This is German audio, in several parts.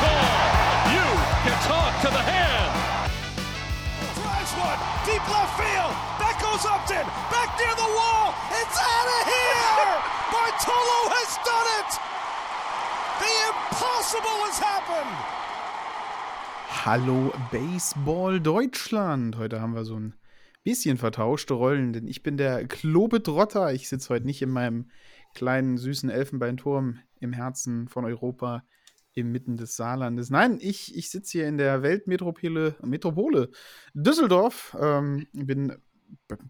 Call. You can talk to the hand. Drives one deep left field. That goes Upton. Back near the wall. It's out of here. Bartolo has done it. The impossible has happened. Hallo Baseball Deutschland. Heute haben wir so ein bisschen vertauschte Rollen, denn ich bin der Klobetrotter. Ich sitze heute nicht in meinem kleinen süßen Elfenbeinturm im Herzen von Europa inmitten des Saarlandes. Nein, ich, ich sitze hier in der Weltmetropole Metropole Düsseldorf. Ähm, bin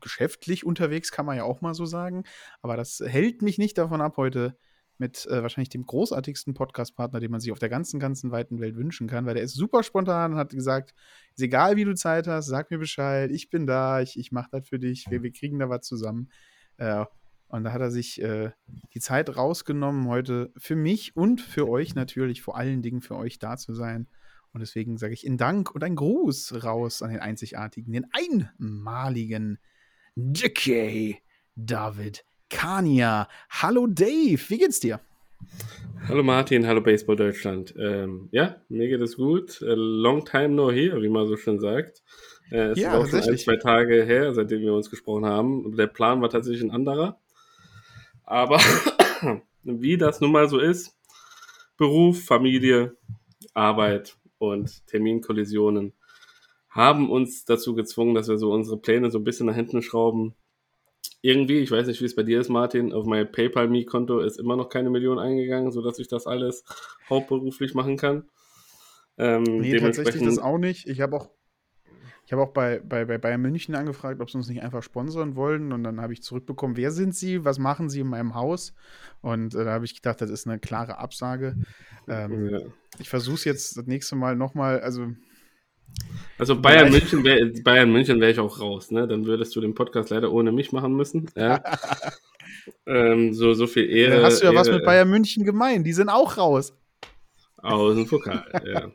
geschäftlich unterwegs, kann man ja auch mal so sagen. Aber das hält mich nicht davon ab, heute mit äh, wahrscheinlich dem großartigsten Podcast-Partner, den man sich auf der ganzen, ganzen weiten Welt wünschen kann, weil der ist super spontan und hat gesagt, ist egal, wie du Zeit hast, sag mir Bescheid, ich bin da, ich, ich mache das für dich, wir, wir kriegen da was zusammen. Äh, und da hat er sich äh, die Zeit rausgenommen, heute für mich und für euch natürlich, vor allen Dingen für euch da zu sein. Und deswegen sage ich in Dank und ein Gruß raus an den einzigartigen, den einmaligen J.K. David Kania. Hallo Dave, wie geht's dir? Hallo Martin, hallo Baseball Deutschland. Ähm, ja, mir geht es gut. A long time no here, wie man so schön sagt. Äh, es Ja, ist auch schon ein, zwei Tage her, seitdem wir uns gesprochen haben. Der Plan war tatsächlich ein anderer. Aber wie das nun mal so ist, Beruf, Familie, Arbeit und Terminkollisionen haben uns dazu gezwungen, dass wir so unsere Pläne so ein bisschen nach hinten schrauben. Irgendwie, ich weiß nicht, wie es bei dir ist, Martin, auf mein PayPal-Me-Konto ist immer noch keine Million eingegangen, sodass ich das alles hauptberuflich machen kann. Ähm, Nee, tatsächlich das auch nicht. Ich habe auch, ich habe auch bei, bei, bei Bayern München angefragt, ob sie uns nicht einfach sponsern wollen. Und dann habe ich zurückbekommen, wer sind sie, was machen sie in meinem Haus? Und äh, da habe ich gedacht, das ist eine klare Absage. Ähm, Ja. Ich versuche es jetzt das nächste Mal nochmal, also Also Bayern München wäre Bayern München wäre ich auch raus, ne? Dann würdest du den Podcast leider ohne mich machen müssen. Ja. ähm, so, so viel Ehre. dann hast du ja was Ehre mit Bayern München gemein. Die sind auch raus. Aus dem Pokal, ja.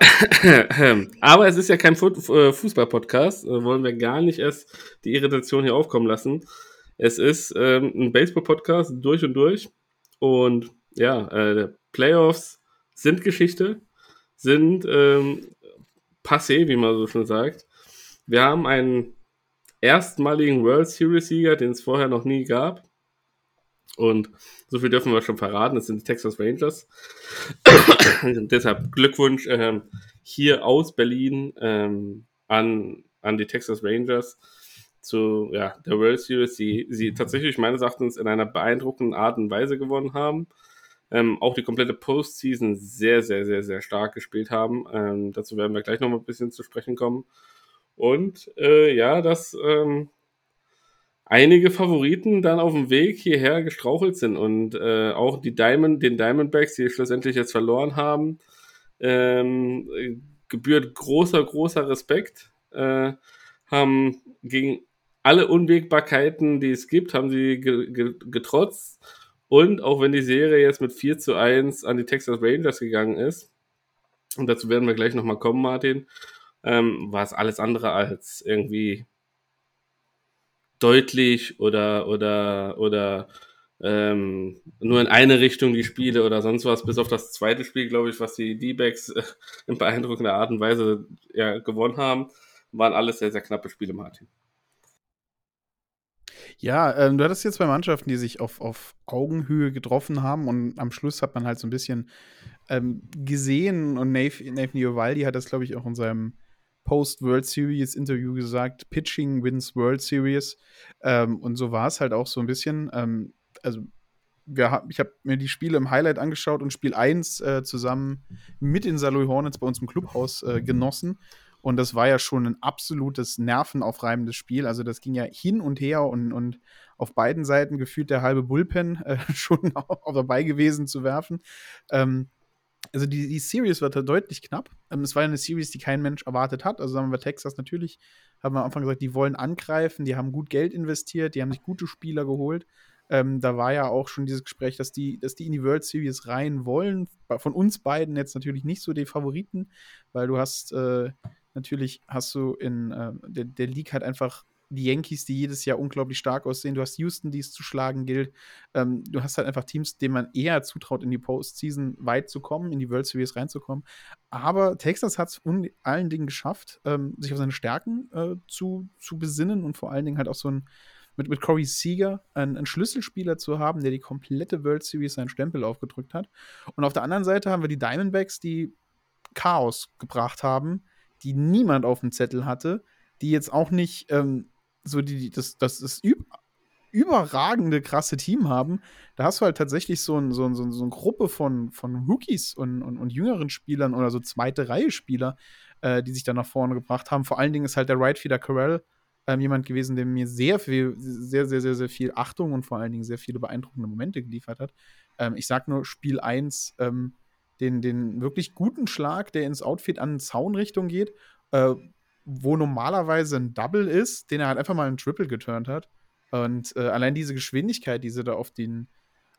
Aber es ist ja kein äh, Fußball-Podcast, äh, wollen wir gar nicht erst die Irritation hier aufkommen lassen. Es ist ähm, ein Baseball-Podcast durch und durch. Und ja, äh, Playoffs sind Geschichte, sind ähm, passé, wie man so schon sagt. Wir haben einen erstmaligen World Series-Sieger, den es vorher noch nie gab. Und so viel dürfen wir schon verraten, es sind die Texas Rangers. Deshalb Glückwunsch ähm, hier aus Berlin ähm, an, an die Texas Rangers zu ja, der World Series, die sie tatsächlich meines Erachtens in einer beeindruckenden Art und Weise gewonnen haben. Ähm, auch die komplette Postseason sehr, sehr, sehr, sehr stark gespielt haben. Ähm, dazu werden wir gleich noch mal ein bisschen zu sprechen kommen. Und äh, ja, dass ähm, einige Favoriten dann auf dem Weg hierher gestrauchelt sind und äh, auch die Diamond, den Diamondbacks, die schlussendlich jetzt verloren haben, ähm, äh, gebührt großer, großer Respekt. Äh, haben gegen alle Unwägbarkeiten, die es gibt, haben sie ge ge getrotzt. Und auch wenn die Serie jetzt mit 4 zu 1 an die Texas Rangers gegangen ist, und dazu werden wir gleich nochmal kommen, Martin, ähm, war es alles andere als irgendwie deutlich oder oder oder ähm, nur in eine Richtung die Spiele oder sonst was, bis auf das zweite Spiel, glaube ich, was die D-Backs äh, in beeindruckender Art und Weise ja, gewonnen haben, waren alles sehr, sehr knappe Spiele, Martin. Ja, ähm, du hattest jetzt zwei Mannschaften, die sich auf, auf Augenhöhe getroffen haben und am Schluss hat man halt so ein bisschen ähm, gesehen und Nathan, Iovaldi hat das, glaube ich, auch in seinem Post-World Series-Interview gesagt, Pitching wins World Series ähm, und so war es halt auch so ein bisschen. Ähm, also wir, ich habe mir die Spiele im Highlight angeschaut und Spiel 1 äh, zusammen mit den Saloy Hornets bei uns im Clubhaus äh, genossen Und das war ja schon ein absolutes nervenaufreibendes Spiel. Also das ging ja hin und her und, und auf beiden Seiten gefühlt der halbe Bullpen äh, schon auch dabei gewesen zu werfen. Ähm, also die, die Series war da deutlich knapp. Ähm, es war eine Series, die kein Mensch erwartet hat. Also sagen wir Texas natürlich, haben wir am Anfang gesagt, die wollen angreifen, die haben gut Geld investiert, die haben sich gute Spieler geholt. Ähm, da war ja auch schon dieses Gespräch, dass die, dass die in die World Series rein wollen. Von uns beiden jetzt natürlich nicht so die Favoriten, weil du hast äh, natürlich hast du in äh, der, der League halt einfach die Yankees, die jedes Jahr unglaublich stark aussehen. Du hast Houston, die es zu schlagen gilt. Ähm, du hast halt einfach Teams, denen man eher zutraut, in die Postseason weit zu kommen, in die World Series reinzukommen. Aber Texas hat es allen Dingen geschafft, ähm, sich auf seine Stärken äh, zu, zu besinnen und vor allen Dingen halt auch so ein mit, mit Corey Seager einen, einen, Schlüsselspieler zu haben, der die komplette World Series seinen Stempel aufgedrückt hat. Und auf der anderen Seite haben wir die Diamondbacks, die Chaos gebracht haben, die niemand auf dem Zettel hatte, die jetzt auch nicht ähm, so die, das, das, das üb überragende, krasse Team haben, da hast du halt tatsächlich so, ein, so, ein, so, eine Gruppe von, von Rookies und, und, und jüngeren Spielern oder so zweite Reihe Spieler, äh, die sich da nach vorne gebracht haben. Vor allen Dingen ist halt der Right Feeder Carell ähm, jemand gewesen, der mir sehr viel, sehr, sehr, sehr, sehr viel Achtung und vor allen Dingen sehr viele beeindruckende Momente geliefert hat. Ähm, ich sag nur Spiel 1, ähm, den, den wirklich guten Schlag, der ins Outfit an Zaunrichtung geht, äh, wo normalerweise ein Double ist, den er halt einfach mal einen Triple geturnt hat. Und äh, allein diese Geschwindigkeit, die sie da auf den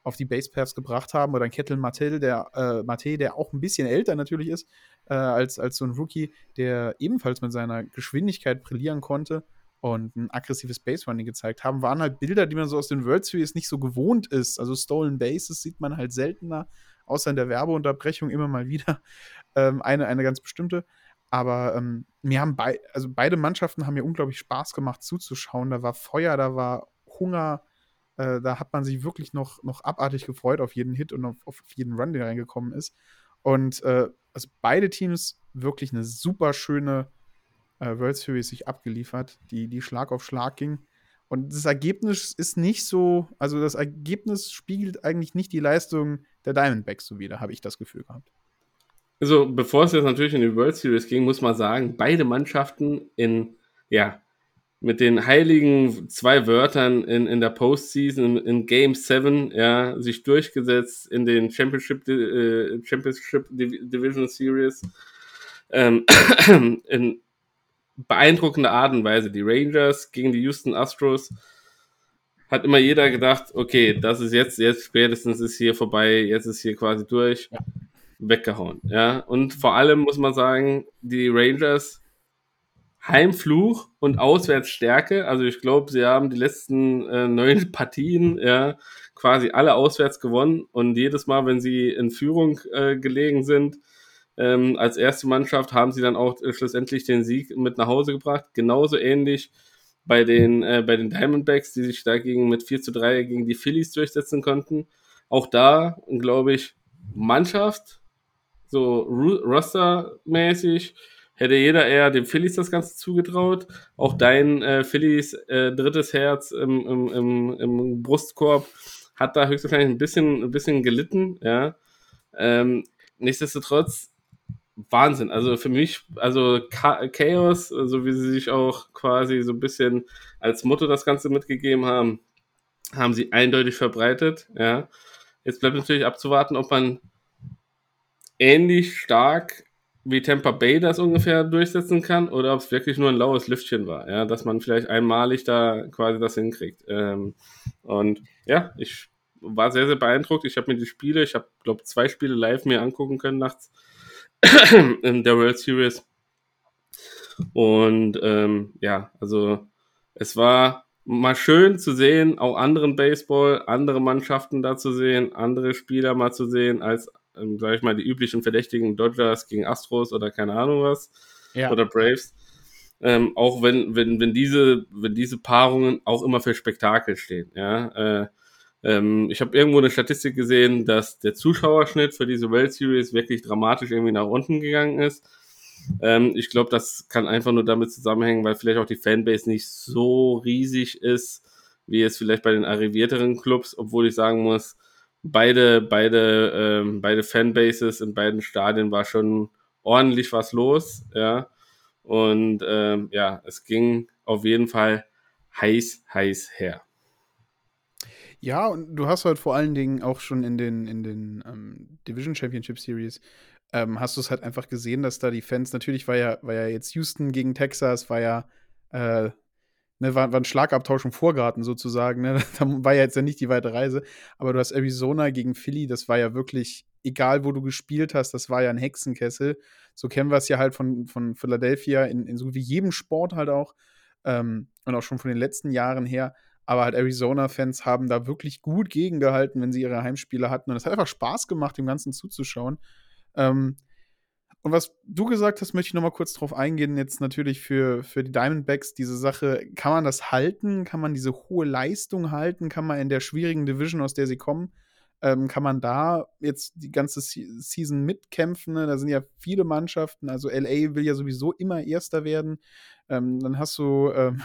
auf die Basepaths gebracht haben, oder ein Kettle Mattel, der äh, Mate, der auch ein bisschen älter natürlich ist, äh, als, als so ein Rookie, der ebenfalls mit seiner Geschwindigkeit brillieren konnte und ein aggressives Base-Running gezeigt haben, waren halt Bilder, die man so aus den World Series nicht so gewohnt ist. Also Stolen Bases sieht man halt seltener, außer in der Werbeunterbrechung immer mal wieder ähm, eine, eine ganz bestimmte. Aber ähm, mir haben bei, also beide Mannschaften haben mir unglaublich Spaß gemacht zuzuschauen. Da war Feuer, da war Hunger, äh, da hat man sich wirklich noch, noch abartig gefreut auf jeden Hit und auf, auf jeden Run, der reingekommen ist. Und äh, also beide Teams wirklich eine super schöne äh, World Series sich abgeliefert, die, die Schlag auf Schlag ging. Und das Ergebnis ist nicht so, also das Ergebnis spiegelt eigentlich nicht die Leistung der Diamondbacks so wider, habe ich das Gefühl gehabt. Also, bevor es jetzt natürlich in die World Series ging, muss man sagen, beide Mannschaften in, ja, mit den heiligen zwei Wörtern in, in der Postseason, in, in Game 7, ja, sich durchgesetzt in den Championship, äh, Championship Division Series, ähm, in beeindruckender Art und Weise. Die Rangers gegen die Houston Astros hat immer jeder gedacht, okay, das ist jetzt, jetzt spätestens ist hier vorbei, jetzt ist hier quasi durch. Ja weggehauen. Ja, und vor allem muss man sagen, die Rangers Heimfluch und Auswärtsstärke. Also ich glaube, sie haben die letzten äh, neun Partien ja quasi alle auswärts gewonnen und jedes Mal, wenn sie in Führung äh, gelegen sind, ähm, als erste Mannschaft haben sie dann auch äh, schlussendlich den Sieg mit nach Hause gebracht. Genauso ähnlich bei den, äh, bei den Diamondbacks, die sich dagegen mit 4 zu 3 gegen die Phillies durchsetzen konnten. Auch da, glaube ich, Mannschaft, so Roster-mäßig hätte jeder eher dem Phillies das Ganze zugetraut. Auch dein äh, Phillies äh, drittes Herz im, im, im, im, Brustkorb hat da höchstwahrscheinlich ein bisschen, ein bisschen gelitten, ja. Ähm, nichtsdestotrotz, Wahnsinn. Also für mich, also Chaos, so wie sie sich auch quasi so ein bisschen als Motto das Ganze mitgegeben haben, haben sie eindeutig verbreitet, ja. Jetzt bleibt natürlich abzuwarten, ob man ähnlich stark wie Tampa Bay das ungefähr durchsetzen kann oder ob es wirklich nur ein laues Lüftchen war, ja, dass man vielleicht einmalig da quasi das hinkriegt. Ähm, und ja, ich war sehr, sehr beeindruckt. Ich habe mir die Spiele, ich habe, glaube zwei Spiele live mir angucken können nachts in der World Series. Und ähm, ja, also es war mal schön zu sehen, auch anderen Baseball, andere Mannschaften da zu sehen, andere Spieler mal zu sehen, als ähm, sag ich mal, die üblichen Verdächtigen Dodgers gegen Astros oder keine Ahnung was. Ja. Oder Braves. Ähm, auch wenn, wenn, wenn diese, wenn diese Paarungen auch immer für Spektakel stehen, ja. Äh, ähm, ich habe irgendwo eine Statistik gesehen, dass der Zuschauerschnitt für diese World Series wirklich dramatisch irgendwie nach unten gegangen ist. Ähm, ich glaube, das kann einfach nur damit zusammenhängen, weil vielleicht auch die Fanbase nicht so riesig ist, wie es vielleicht bei den arrivierteren Clubs, obwohl ich sagen muss, beide, beide, ähm, beide Fanbases in beiden Stadien war schon ordentlich was los, ja. Und ähm, ja, es ging auf jeden Fall heiß, heiß her. Ja, und du hast halt vor allen Dingen auch schon in den, in den ähm, Division Championship Series, ähm, hast du es halt einfach gesehen, dass da die Fans, natürlich war ja, war ja jetzt Houston gegen Texas, war ja, äh, ne, war, war ein Schlagabtausch im Vorgarten sozusagen, ne? da war ja jetzt ja nicht die weite Reise, aber du hast Arizona gegen Philly, das war ja wirklich, egal wo du gespielt hast, das war ja ein Hexenkessel. So kennen wir es ja halt von, von Philadelphia in, in so wie jedem Sport halt auch ähm, und auch schon von den letzten Jahren her. Aber halt Arizona-Fans haben da wirklich gut gegengehalten, wenn sie ihre Heimspiele hatten. Und es hat einfach Spaß gemacht, dem Ganzen zuzuschauen. Ähm, und was du gesagt hast, möchte ich noch mal kurz drauf eingehen. Jetzt natürlich für, für die Diamondbacks diese Sache. Kann man das halten? Kann man diese hohe Leistung halten? Kann man in der schwierigen Division, aus der sie kommen, ähm, kann man da jetzt die ganze Season mitkämpfen? Ne? Da sind ja viele Mannschaften. Also LA will ja sowieso immer Erster werden. Ähm, dann hast du ähm,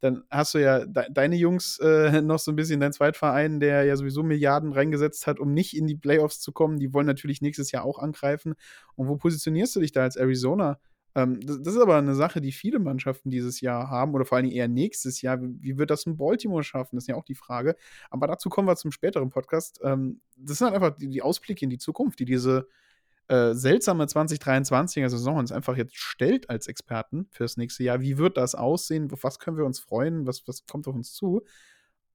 dann hast du ja de deine Jungs äh, noch so ein bisschen, dein Zweitverein, der ja sowieso Milliarden reingesetzt hat, um nicht in die Playoffs zu kommen. Die wollen natürlich nächstes Jahr auch angreifen. Und wo positionierst du dich da als Arizona? Ähm, das, das, ist aber eine Sache, die viele Mannschaften dieses Jahr haben oder vor allen Dingen eher nächstes Jahr. Wie, wie wird das in Baltimore schaffen? Das ist ja auch die Frage. Aber dazu kommen wir zum späteren Podcast. Ähm, das sind halt einfach die, die Ausblicke in die Zukunft, die diese äh, seltsame 2023er Saison uns einfach jetzt stellt als Experten fürs nächste Jahr. Wie wird das aussehen? Auf was können wir uns freuen? Was, was kommt auf uns zu?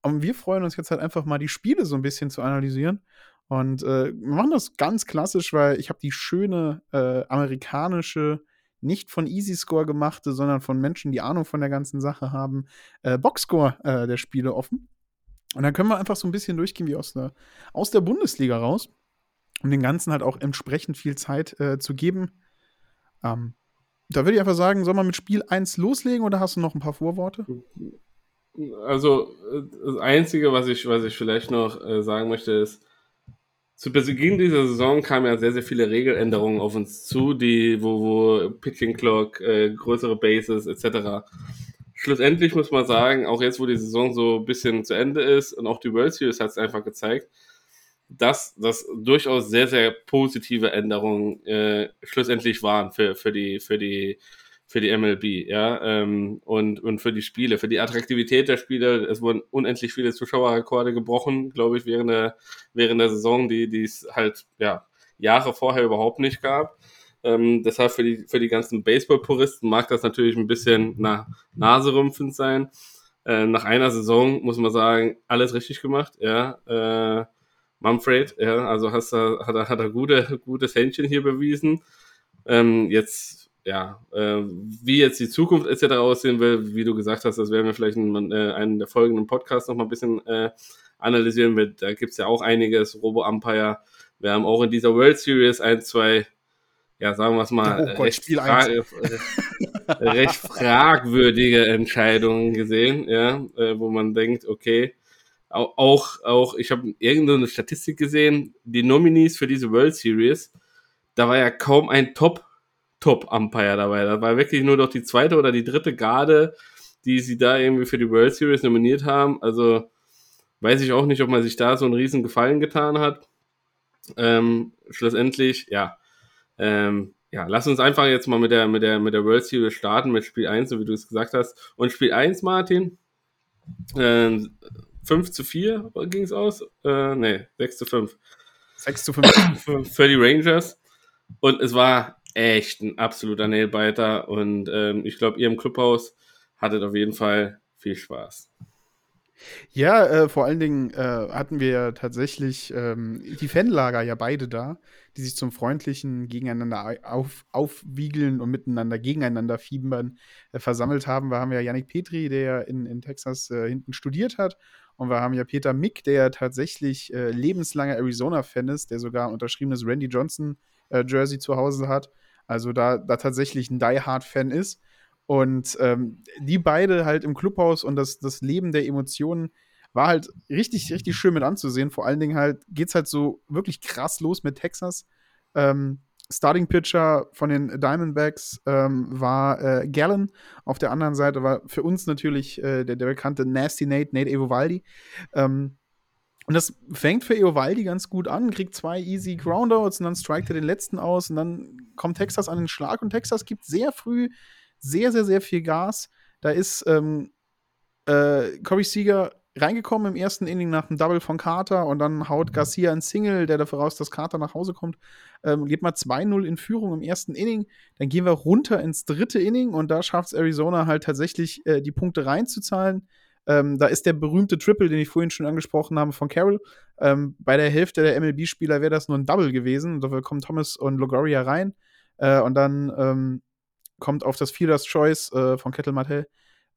Und wir freuen uns jetzt halt einfach mal, die Spiele so ein bisschen zu analysieren. Und äh, wir machen das ganz klassisch, weil ich habe die schöne äh, amerikanische, nicht von Easy Score gemachte, sondern von Menschen, die Ahnung von der ganzen Sache haben, äh, Boxscore äh, der Spiele offen. Und dann können wir einfach so ein bisschen durchgehen wie aus der, aus der Bundesliga raus um den Ganzen halt auch entsprechend viel Zeit äh, zu geben. Ähm, da würde ich einfach sagen, soll man mit Spiel 1 loslegen oder hast du noch ein paar Vorworte? Also, das Einzige, was ich, was ich vielleicht noch äh, sagen möchte, ist, zu Beginn dieser Saison kamen ja sehr, sehr viele Regeländerungen auf uns zu, die, wo, wo Pitching Clock, äh, größere Bases etc. Schlussendlich muss man sagen, auch jetzt, wo die Saison so ein bisschen zu Ende ist und auch die World Series hat es einfach gezeigt, dass das durchaus sehr, sehr positive Änderungen äh, schlussendlich waren für, für, die, für, die, für die MLB, ja, ähm, und, und für die Spiele, für die Attraktivität der Spiele. Es wurden unendlich viele Zuschauerrekorde gebrochen, glaube ich, während der, während der Saison, die, die es halt, ja, Jahre vorher überhaupt nicht gab. Ähm, deshalb für die, für die ganzen Baseball-Puristen mag das natürlich ein bisschen na, naserümpfend sein. Äh, nach einer Saison muss man sagen, alles richtig gemacht, ja. Äh, Manfred, ja, also hast hat er, hat er gute, gutes Händchen hier bewiesen. Ähm, jetzt, ja, äh, wie jetzt die Zukunft etc. aussehen will, wie du gesagt hast, das werden wir vielleicht in äh, einem der folgenden Podcasts noch mal ein bisschen äh, analysieren. Mit, da gibt's ja auch einiges, Robo-Umpire. Wir haben auch in dieser World Series ein, zwei, ja, sagen wir es mal, oh Gott, recht, fra äh, recht fragwürdige Entscheidungen gesehen, ja, äh, wo man denkt, okay, auch, auch ich habe irgendeine Statistik gesehen, die Nominees für diese World Series, da war ja kaum ein Top, Top-Umpire dabei. Da war wirklich nur noch die zweite oder die dritte Garde, die sie da irgendwie für die World Series nominiert haben. Also weiß ich auch nicht, ob man sich da so einen riesen Gefallen getan hat. Ähm, schlussendlich, ja. Ähm, ja, lass uns einfach jetzt mal mit der, mit der, mit der World Series starten, mit Spiel 1, so wie du es gesagt hast. Und Spiel 1, Martin, ähm, 5 zu 4 ging es aus. Äh, nee, 6 zu 5. 6 zu 5. für, für die Rangers. Und es war echt ein absoluter Nailbiter. Und ähm, ich glaube, ihr im Clubhaus hattet auf jeden Fall viel Spaß. Ja, äh, vor allen Dingen äh, hatten wir ja tatsächlich ähm, die Fanlager ja beide da, die sich zum freundlichen Gegeneinander auf, aufwiegeln und miteinander gegeneinander fiebern äh, versammelt haben. Wir haben ja Yannick Petri, der in, in Texas äh, hinten studiert hat und wir haben ja Peter Mick, der tatsächlich äh, lebenslanger Arizona-Fan ist, der sogar ein unterschriebenes Randy Johnson-Jersey äh, zu Hause hat. Also da, da tatsächlich ein Die-Hard-Fan ist. Und ähm, die beide halt im Clubhaus und das, das Leben der Emotionen war halt richtig, richtig schön mit anzusehen. Vor allen Dingen halt geht es halt so wirklich krass los mit Texas. Ähm, Starting Pitcher von den Diamondbacks ähm, war äh, Gallen. Auf der anderen Seite war für uns natürlich äh, der, der, bekannte Nasty Nate, Nate Evovaldi. Ähm, Und das fängt für Eovaldi ganz gut an, kriegt zwei easy Groundouts und dann strikt er den letzten aus und dann kommt Texas an den Schlag und Texas gibt sehr früh sehr, sehr, sehr viel Gas. Da ist ähm, äh, Corey Seager reingekommen im ersten Inning nach einem Double von Carter und dann haut Garcia ein Single, der dafür raus, dass Carter nach Hause kommt. Ähm, geht mal 2-0 in Führung im ersten Inning. Dann gehen wir runter ins dritte Inning und da schafft es Arizona halt tatsächlich, äh, die Punkte reinzuzahlen. Ähm, da ist der berühmte Triple, den ich vorhin schon angesprochen habe, von Carroll. Ähm, bei der Hälfte der MLB-Spieler wäre das nur ein Double gewesen. Dafür kommen Thomas und Logoria rein. Äh, und dann ähm, kommt auf das Fielders Choice äh, von Kettle Martell,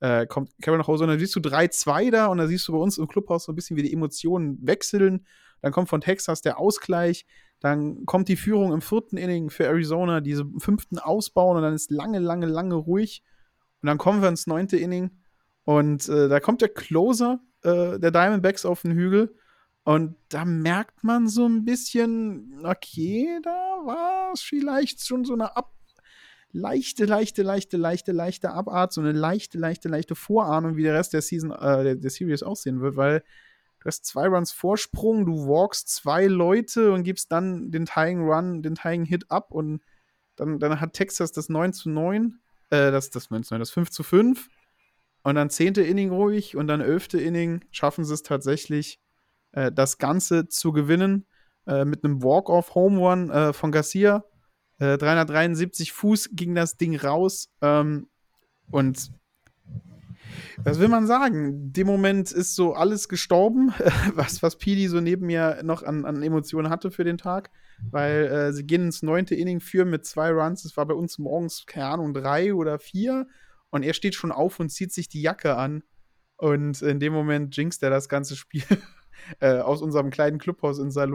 äh, kommt Carroll nach Hause und dann siehst du 3-2 da und dann siehst du bei uns im Clubhaus so ein bisschen, wie die Emotionen wechseln. Dann kommt von Texas der Ausgleich, dann kommt die Führung im vierten Inning für Arizona, diese fünften ausbauen und dann ist lange, lange, lange ruhig. Und dann kommen wir ins neunte Inning und äh, da kommt der Closer äh, der Diamondbacks auf den Hügel. Und da merkt man so ein bisschen, okay, da war es vielleicht schon so eine Ab leichte, leichte, leichte, leichte, leichte Abart, so eine leichte, leichte, leichte Vorahnung, wie der Rest der Season, äh, der, der Series aussehen wird, weil du hast zwei Runs Vorsprung, du walkst zwei Leute und gibst dann den Tying Run, den Tying Hit ab und dann, dann hat Texas das 9 zu 9, äh, das, das 9 zu 9, das 5 zu 5 und dann zehnte Inning ruhig und dann elfte Inning schaffen sie es tatsächlich, äh, das Ganze zu gewinnen äh, mit einem Walk-off-Home Run äh, von Garcia 373 äh, Fuß ging das Ding raus. Ähm, und was will man sagen? Dem Moment ist so alles gestorben, was, was Pidi so neben mir noch an, an Emotionen hatte für den Tag. Weil äh, sie gehen ins neunte Inning führen mit zwei Runs. Es war bei uns morgens, keine Ahnung, drei oder vier. Und er steht schon auf und zieht sich die Jacke an. Und in dem Moment jinxt er das ganze Spiel äh, aus unserem kleinen Clubhaus in Saint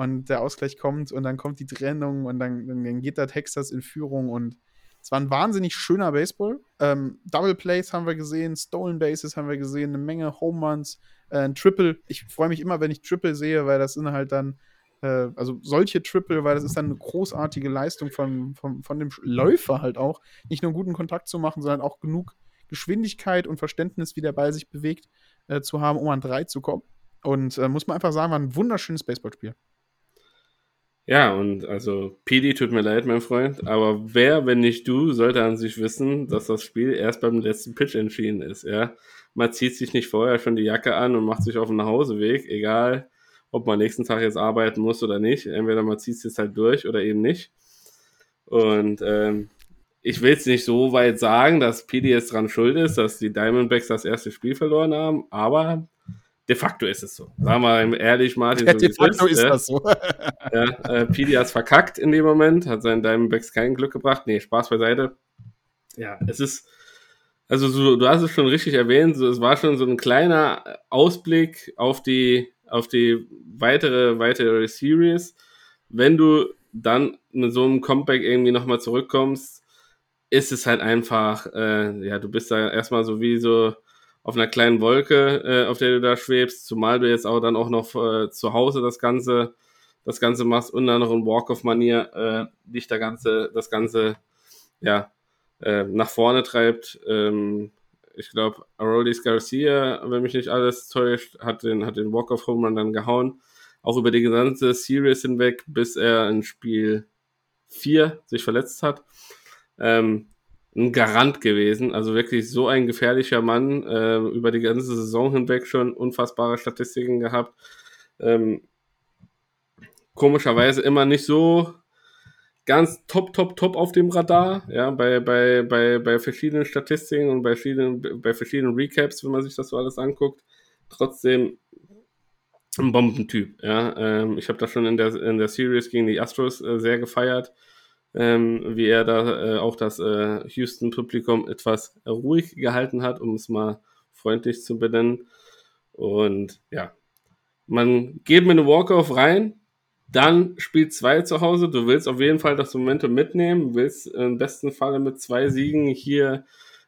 und der Ausgleich kommt und dann kommt die Trennung und dann, dann geht da Texas in Führung und es war ein wahnsinnig schöner Baseball. Ähm, Double Plays haben wir gesehen, Stolen Bases haben wir gesehen, eine Menge Home Runs, äh, ein Triple. Ich freue mich immer, wenn ich Triple sehe, weil das sind halt dann, äh, also solche Triple, weil das ist dann eine großartige Leistung von, von, von dem Läufer halt auch, nicht nur einen guten Kontakt zu machen, sondern auch genug Geschwindigkeit und Verständnis, wie der Ball sich bewegt, äh, zu haben, um an drei zu kommen. Und äh, muss man einfach sagen, war ein wunderschönes Baseballspiel. Ja, und also PD tut mir leid, mein Freund, aber wer, wenn nicht du, sollte an sich wissen, dass das Spiel erst beim letzten Pitch entschieden ist, ja. Man zieht sich nicht vorher schon die Jacke an und macht sich auf den Nachhauseweg, egal ob man nächsten Tag jetzt arbeiten muss oder nicht. Entweder man zieht es halt durch oder eben nicht. Und ähm, ich will es nicht so weit sagen, dass PD jetzt dran schuld ist, dass die Diamondbacks das erste Spiel verloren haben, aber de facto ist es so. Sagen wir ehrlich, Martin. Ja, so de facto ist, ist das so. ja, äh, Pidi hat verkackt in dem Moment, hat seinen Diamondbacks kein Glück gebracht. Nee, Spaß beiseite. Ja, es ist, also so, du hast es schon richtig erwähnt, so, es war schon so ein kleiner Ausblick auf die, auf die weitere, weitere Series. Wenn du dann mit so einem Comeback irgendwie nochmal zurückkommst, ist es halt einfach, äh, ja, du bist da erstmal so wie so, auf einer kleinen Wolke, äh, auf der du da schwebst, zumal du jetzt auch dann auch noch äh, zu Hause das Ganze, das Ganze machst und dann noch in Walk-of-Manier äh, dich da Ganze, das Ganze, ja, äh, nach vorne treibt. Ähm, ich glaube, Aroldis Garcia, wenn mich nicht alles täuscht, hat den, hat den Walk-of-Home Run dann gehauen. Auch über die gesamte Series hinweg, bis er in Spiel 4 sich verletzt hat. Ähm, ein Garant gewesen. Also wirklich so ein gefährlicher Mann, äh, über die ganze Saison hinweg schon unfassbare Statistiken gehabt. Ähm, komischerweise immer nicht so ganz top, top, top auf dem Radar, ja, bei, bei, bei, bei verschiedenen Statistiken und bei verschiedenen, bei verschiedenen Recaps, wenn man sich das so alles anguckt. Trotzdem ein Bombentyp, ja. Ähm, ich habe das schon in der, in der Series gegen die Astros äh, sehr gefeiert ähm, wie er da äh, auch das äh, Houston-Publikum etwas ruhig gehalten hat, um es mal freundlich zu benennen. Und ja, man geht mit einem Walk-Off rein, dann spielt zwei zu Hause. Du willst auf jeden Fall das Momentum mitnehmen, willst im besten Falle mit zwei Siegen hier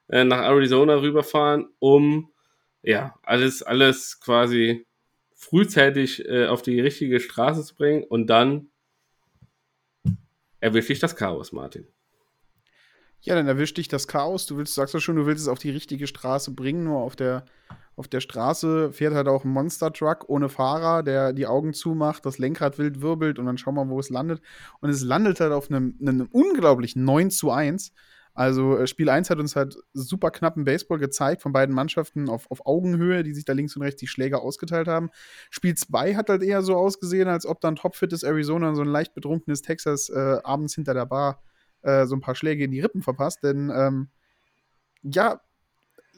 äh, nach Arizona rüberfahren, um ja alles, alles quasi frühzeitig äh, auf die richtige Straße zu bringen und dann erwischt dich das Chaos, Martin. Ja, dann erwischt dich das Chaos. Du willst, sagst du schon, du willst es auf die richtige Straße bringen, nur auf der, auf der Straße fährt halt auch ein Monster-Truck ohne Fahrer, der die Augen zumacht, das Lenkrad wild wirbelt und dann schauen wir mal, wo es landet. Und es landet halt auf einem, einem unglaublichen 9 zu 1. Also äh, Spiel 1 hat uns halt super knappen Baseball gezeigt von beiden Mannschaften auf, auf Augenhöhe, die sich da links und rechts die Schläger ausgeteilt haben. Spiel 2 hat halt eher so ausgesehen, als ob dann topfittes Arizona und so ein leicht betrunkenes Texas äh, abends hinter der Bar äh, so ein paar Schläge in die Rippen verpasst. Denn ähm, ja,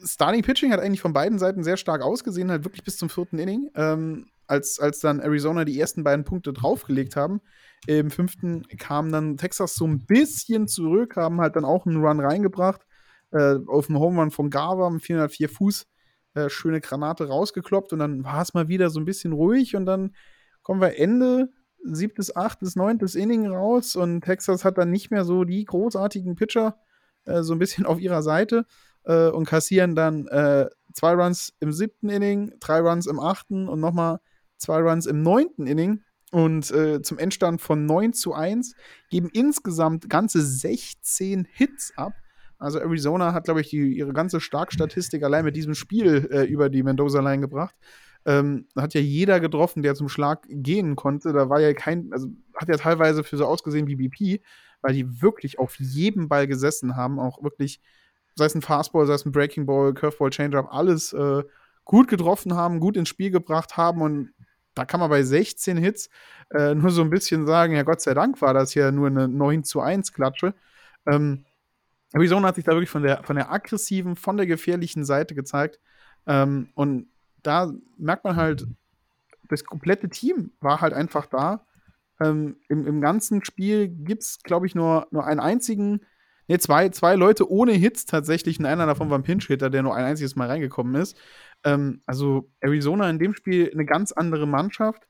Starting Pitching hat eigentlich von beiden Seiten sehr stark ausgesehen, halt wirklich bis zum vierten Inning. Ähm, als, als dann Arizona die ersten beiden Punkte draufgelegt haben. Im fünften kam dann Texas so ein bisschen zurück, haben halt dann auch einen Run reingebracht. Äh, auf dem Home Run von Garver mit 404 Fuß. Äh, schöne Granate rausgekloppt und dann war es mal wieder so ein bisschen ruhig und dann kommen wir Ende siebtes, achtes, neuntes Inning raus und Texas hat dann nicht mehr so die großartigen Pitcher äh, so ein bisschen auf ihrer Seite äh, und kassieren dann äh, zwei Runs im siebten Inning, drei Runs im achten und nochmal zwei Runs im neunten Inning und äh, zum Endstand von 9 zu 1 geben insgesamt ganze 16 Hits ab. Also Arizona hat, glaube ich, die, ihre ganze Starkstatistik allein mit diesem Spiel äh, über die Mendoza-Line gebracht. Ähm, hat ja jeder getroffen, der zum Schlag gehen konnte. Da war ja kein, also hat ja teilweise für so ausgesehen wie BP, weil die wirklich auf jedem Ball gesessen haben, auch wirklich, sei es ein Fastball, sei es ein Breaking Ball, Curveball, Changeup, alles äh, gut getroffen haben, gut ins Spiel gebracht haben und da kann man bei 16 Hits äh, nur so ein bisschen sagen, ja Gott sei Dank war das hier nur eine 9 zu 1 Klatsche. Ähm, Arizona hat sich da wirklich von der, von der aggressiven, von der gefährlichen Seite gezeigt. Ähm, und da merkt man halt, das komplette Team war halt einfach da. Ähm, im, Im ganzen Spiel gibt es, glaube ich, nur, nur einen einzigen, ne, zwei, zwei Leute ohne Hits tatsächlich. Und einer davon war ein Pinch-Hitter, der nur ein einziges Mal reingekommen ist. Ähm, also Arizona in dem Spiel eine ganz andere Mannschaft.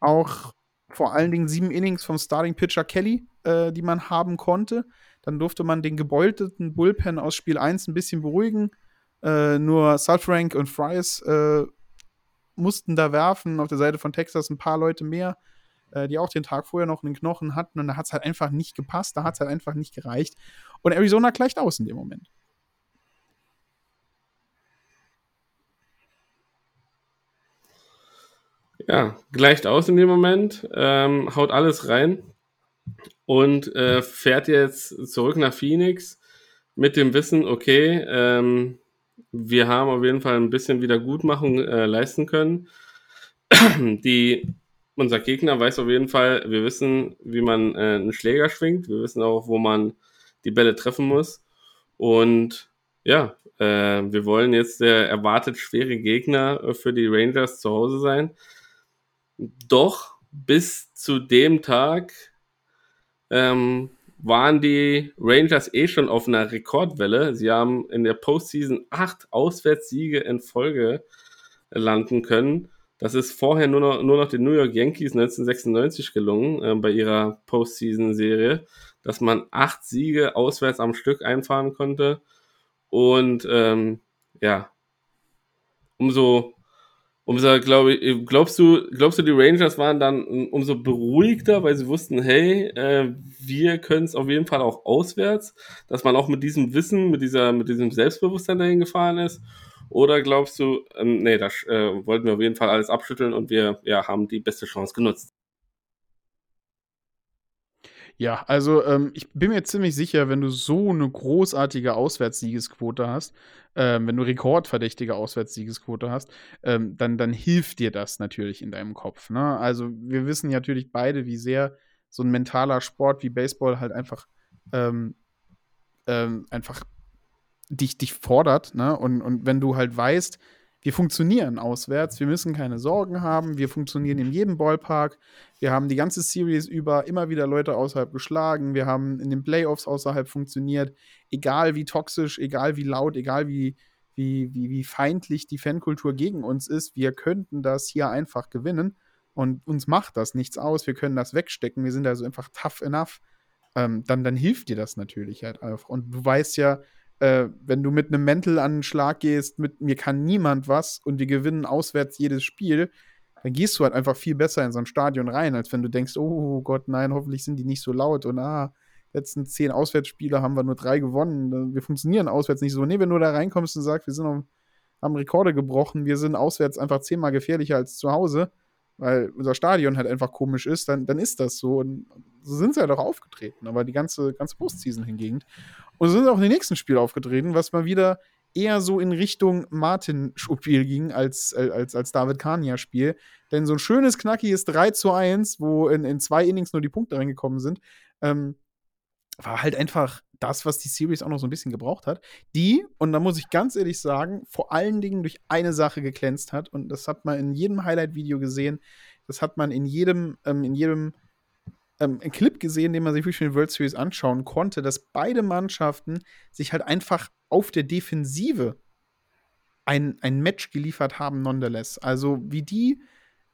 Auch vor allen Dingen sieben Innings vom Starting Pitcher Kelly, äh, die man haben konnte. Dann durfte man den gebeuteten Bullpen aus Spiel 1 ein bisschen beruhigen. Äh, nur Sulfrank und Fries äh, mussten da werfen. Auf der Seite von Texas ein paar Leute mehr, äh, die auch den Tag vorher noch einen Knochen hatten. Und da hat es halt einfach nicht gepasst. Da hat es halt einfach nicht gereicht. Und Arizona gleicht aus in dem Moment. Ja, gleicht aus in dem Moment, ähm, haut alles rein und äh, fährt jetzt zurück nach Phoenix mit dem Wissen, okay, ähm, wir haben auf jeden Fall ein bisschen Wiedergutmachung äh, leisten können. Die, unser Gegner weiß auf jeden Fall, wir wissen, wie man äh, einen Schläger schwingt, wir wissen auch, wo man die Bälle treffen muss. Und ja, äh, wir wollen jetzt der erwartet schwere Gegner für die Rangers zu Hause sein. Doch bis zu dem Tag ähm, waren die Rangers eh schon auf einer Rekordwelle. Sie haben in der Postseason acht Auswärtssiege in Folge landen können. Das ist vorher nur noch, nur noch den New York Yankees 1996 gelungen äh, bei ihrer Postseason-Serie, dass man acht Siege auswärts am Stück einfahren konnte. Und ähm, ja, umso umso, glaube ich, glaubst du, glaubst du, die Rangers waren dann umso beruhigter, weil sie wussten, hey, äh, wir können es auf jeden Fall auch auswärts, dass man auch mit diesem Wissen, mit dieser, mit diesem Selbstbewusstsein dahin gefahren ist? Oder glaubst du, ähm, nee, das äh, wollten wir auf jeden Fall alles abschütteln und wir ja, haben die beste Chance genutzt? Ja, also ähm, ich bin mir ziemlich sicher, wenn du so eine großartige Auswärtssiegesquote hast, ähm, wenn du rekordverdächtige Auswärtssiegesquote hast, ähm, dann, dann hilft dir das natürlich in deinem Kopf. Ne? Also wir wissen natürlich beide, wie sehr so ein mentaler Sport wie Baseball halt einfach, ähm, ähm, einfach dich, dich fordert. Ne? Und, und wenn du halt weißt, wir funktionieren auswärts, wir müssen keine Sorgen haben, wir funktionieren in jedem Ballpark, wir haben die ganze Series über immer wieder Leute außerhalb geschlagen, wir haben in den Playoffs außerhalb funktioniert, egal wie toxisch, egal wie laut, egal wie, wie, wie, wie feindlich die Fankultur gegen uns ist, wir könnten das hier einfach gewinnen. Und uns macht das nichts aus, wir können das wegstecken, wir sind also einfach tough enough, ähm, dann, dann hilft dir das natürlich halt einfach. Und du weißt ja, äh, wenn du mit einem Mental an den Schlag gehst, mit mir kann niemand was und wir gewinnen auswärts jedes Spiel, dann gehst du halt einfach viel besser in so ein Stadion rein, als wenn du denkst, oh Gott, nein, hoffentlich sind die nicht so laut und ah, letzten zehn Auswärtsspiele haben wir nur drei gewonnen. Wir funktionieren auswärts nicht so. Nee, wenn du da reinkommst und sagst, wir sind auf, haben Rekorde gebrochen, wir sind auswärts einfach zehnmal gefährlicher als zu Hause, weil unser Stadion halt einfach komisch ist, dann, dann ist das so. Und so sind sie halt auch aufgetreten, aber die ganze, ganze Postseason hingegen. Und so sind sie auch in den nächsten Spiel aufgetreten, was mal wieder eher so in Richtung Martin-Spiel ging als, als, als David Kania-Spiel. Denn so ein schönes, knackiges 3 zu 1, wo in, in zwei Innings nur die Punkte reingekommen sind, ähm, war halt einfach das, was die Series auch noch so ein bisschen gebraucht hat. Die, und da muss ich ganz ehrlich sagen, vor allen Dingen durch eine Sache geglänzt hat. Und das hat man in jedem Highlight-Video gesehen. Das hat man in jedem, ähm, in jedem ähm, Clip gesehen, den man sich wirklich für die World Series anschauen konnte, dass beide Mannschaften sich halt einfach auf der Defensive ein, ein Match geliefert haben, nonetheless. Also, wie die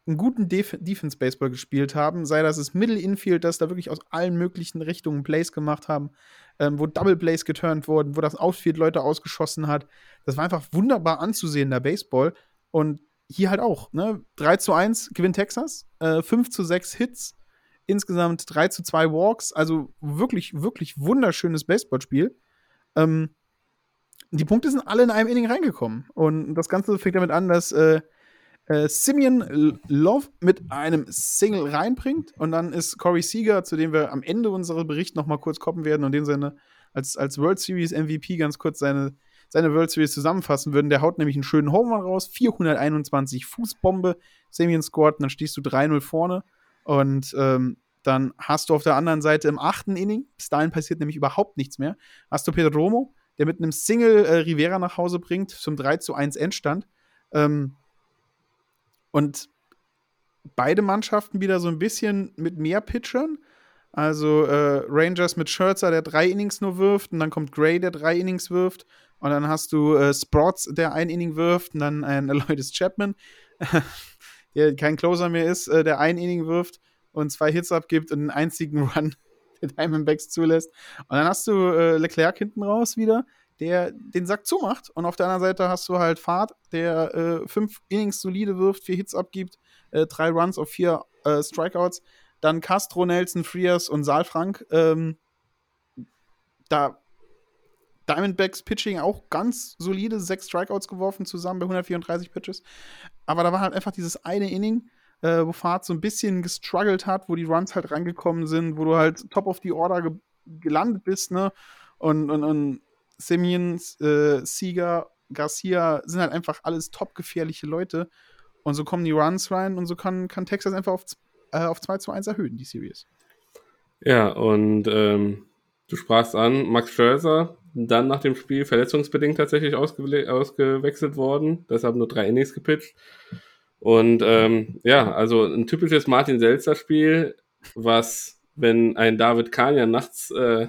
einen guten Def Defense Baseball gespielt haben, sei das das Middle Infield, das da wirklich aus allen möglichen Richtungen Plays gemacht haben, ähm, wo Double Plays geturnt wurden, wo das Outfield Leute ausgeschossen hat. Das war einfach wunderbar anzusehen, der Baseball. Und hier halt auch, ne? 3 zu 1 gewinnt Texas, äh, 5 zu 6 Hits, insgesamt 3 zu 2 Walks, also wirklich, wirklich wunderschönes Baseballspiel. Ähm, die Punkte sind alle in einem Inning reingekommen. Und das Ganze fängt damit an, dass äh, äh, Simeon Love mit einem Single reinbringt. Und dann ist Corey Seager, zu dem wir am Ende unseres Berichts noch mal kurz kommen werden und den seine als, als World Series MVP ganz kurz seine, seine World Series zusammenfassen würden. Der haut nämlich einen schönen Home raus, 421 Fußbombe, Simeon scored, dann stehst du 3-0 vorne. Und ähm, dann hast du auf der anderen Seite im achten Inning, bis dahin passiert nämlich überhaupt nichts mehr, hast du Pedro Romo, der mit einem Single äh, Rivera nach Hause bringt, zum 3 zu 1 Endstand. Ähm, und beide Mannschaften wieder so ein bisschen mit mehr Pitchern. Also äh, Rangers mit Scherzer, der drei Innings nur wirft, und dann kommt Gray, der drei Innings wirft, und dann hast du äh, Sprots, der ein Inning wirft, und dann ein Aloydis Chapman, der kein Closer mehr ist, äh, der ein Inning wirft und zwei Hits abgibt und einen einzigen Run der Diamondbacks zulässt. Und dann hast du äh, Leclerc hinten raus wieder, der den Sack zumacht. Und auf der anderen Seite hast du halt Fahrt, der äh, fünf Innings solide wirft, vier Hits abgibt, äh, drei Runs auf vier äh, Strikeouts. Dann Castro, Nelson, Frias und Saalfrank. Ähm, da Diamondbacks Pitching auch ganz solide, sechs Strikeouts geworfen zusammen bei 134 Pitches. Aber da war halt einfach dieses eine Inning, äh, wo Fahrt so ein bisschen gestruggelt hat, wo die Runs halt rangekommen sind, wo du halt top of the order ge gelandet bist, ne? Und, und, und Simeon, äh, Sieger, Garcia sind halt einfach alles top gefährliche Leute. Und so kommen die Runs rein und so kann, kann Texas einfach auf, äh, auf 2 zu 1 erhöhen, die Series. Ja, und ähm, du sprachst an, Max Scherzer, dann nach dem Spiel verletzungsbedingt tatsächlich ausge ausgewechselt worden, deshalb nur drei Innings gepitcht. Und ähm, ja, also ein typisches Martin Selzer-Spiel, was, wenn ein David Kania nachts äh,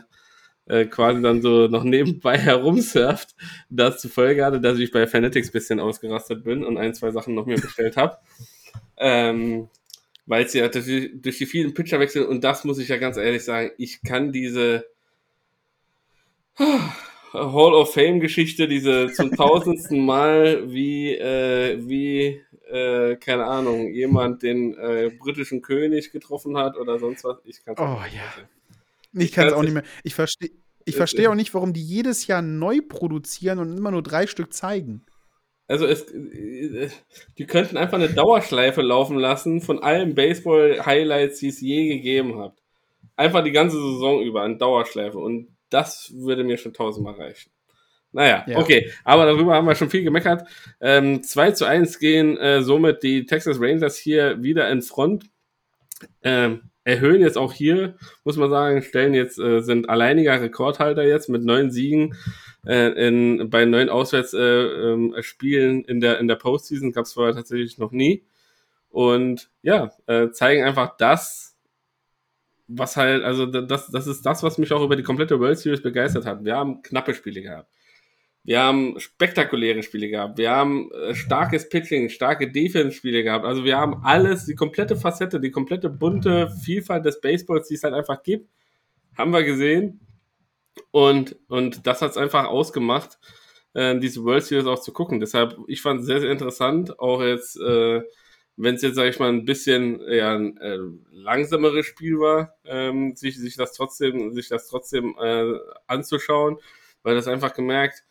äh, quasi dann so noch nebenbei herumsurft, das zur Folge hatte, dass ich bei Fanatics bisschen ausgerastet bin und ein, zwei Sachen noch mir bestellt habe. Ähm, weil sie ja durch die, durch die vielen Pitcherwechsel, und das muss ich ja ganz ehrlich sagen, ich kann diese Hall of Fame Geschichte, diese zum tausendsten Mal, wie, äh, wie, äh, keine Ahnung, jemand den äh, britischen König getroffen hat oder sonst was. Ich kann Oh ja. Ich kann es auch nicht mehr. Ich verstehe ich versteh auch nicht, warum die jedes Jahr neu produzieren und immer nur drei Stück zeigen. Also es, die könnten einfach eine Dauerschleife laufen lassen von allen Baseball-Highlights, die es je gegeben hat. Einfach die ganze Saison über, eine Dauerschleife. Und das würde mir schon tausendmal reichen. Naja, ja. okay. Aber darüber haben wir schon viel gemeckert. Ähm, 2 zu 1 gehen äh, somit die Texas Rangers hier wieder in Front. Ähm, erhöhen jetzt auch hier, muss man sagen, stellen jetzt, äh, sind alleiniger Rekordhalter jetzt mit neun Siegen äh, in, bei neun Auswärtsspielen äh, äh, in der, in der Postseason, gab es vorher tatsächlich noch nie. Und ja, äh, zeigen einfach das, was halt, also das, das ist das, was mich auch über die komplette World Series begeistert hat. Wir haben knappe Spiele gehabt. Wir haben spektakuläre Spiele gehabt. Wir haben äh, starkes Pitching, starke Defense-Spiele gehabt. Also wir haben alles, die komplette Facette, die komplette bunte Vielfalt des Baseballs, die es halt einfach gibt, haben wir gesehen. Und, und das hat es einfach ausgemacht, äh, diese World Series auch zu gucken. Deshalb, ich fand es sehr, sehr interessant, auch jetzt äh, wenn es jetzt, sage ich mal, ein bisschen ja, ein äh, langsameres Spiel war, ähm, sich, sich das trotzdem, sich das trotzdem äh, anzuschauen, weil das einfach gemerkt,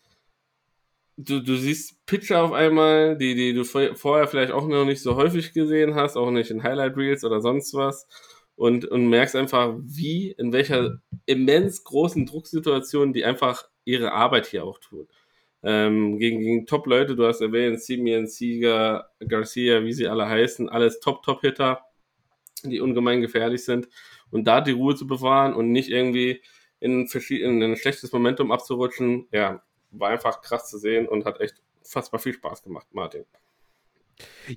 du, du siehst Pitcher auf einmal, die, die du vorher vielleicht auch noch nicht so häufig gesehen hast, auch nicht in Highlight Reels oder sonst was. Und, und merkst einfach, wie, in welcher immens großen Drucksituation die einfach ihre Arbeit hier auch tun. Ähm, gegen, gegen Top-Leute, du hast erwähnt, Simeon, Sieger, Garcia, wie sie alle heißen, alles Top-Top-Hitter, die ungemein gefährlich sind. Und da die Ruhe zu bewahren und nicht irgendwie in, in ein schlechtes Momentum abzurutschen, ja, war einfach krass zu sehen und hat echt fast mal viel Spaß gemacht, Martin.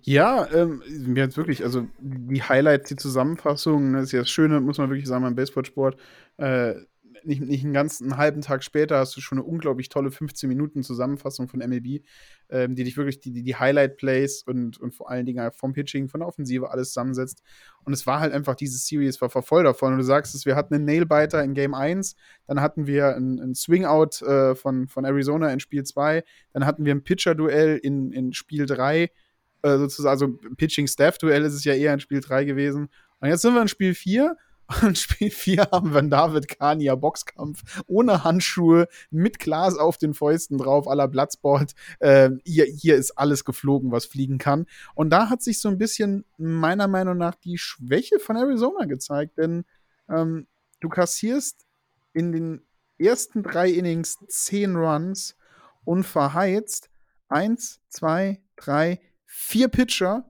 Ja, ähm, mir hat wirklich, also die Highlights, die Zusammenfassung, das ist ja das Schöne, muss man wirklich sagen, beim Baseballsport. Äh, nicht, nicht einen ganzen halben Tag später hast du schon eine unglaublich tolle 15 Minuten Zusammenfassung von MLB, ähm, die dich wirklich die, die Highlight-Plays und, und vor allen Dingen vom Pitching, von der Offensive alles zusammensetzt. Und es war halt einfach, diese Series war, war voll davon. Und du sagst es, wir hatten einen Nailbiter in Game 1, dann hatten wir einen, einen Swing-Out äh, von, von Arizona in Spiel 2, dann hatten wir ein Pitcher-Duell in, in Spiel 3, äh, sozusagen, also Pitching-Staff-Duell ist es ja eher in Spiel 3 gewesen. Und jetzt sind wir in Spiel 4 und Spiel 4 haben wir einen David Kania Boxkampf ohne Handschuhe, mit Glas auf den Fäusten drauf, aller Bloodsport. Äh, hier, hier ist alles geflogen, was fliegen kann. Und da hat sich so ein bisschen meiner Meinung nach die Schwäche von Arizona gezeigt, denn ähm, du kassierst in den ersten drei Innings zehn Runs und verheizt eins, zwei, drei, vier Pitcher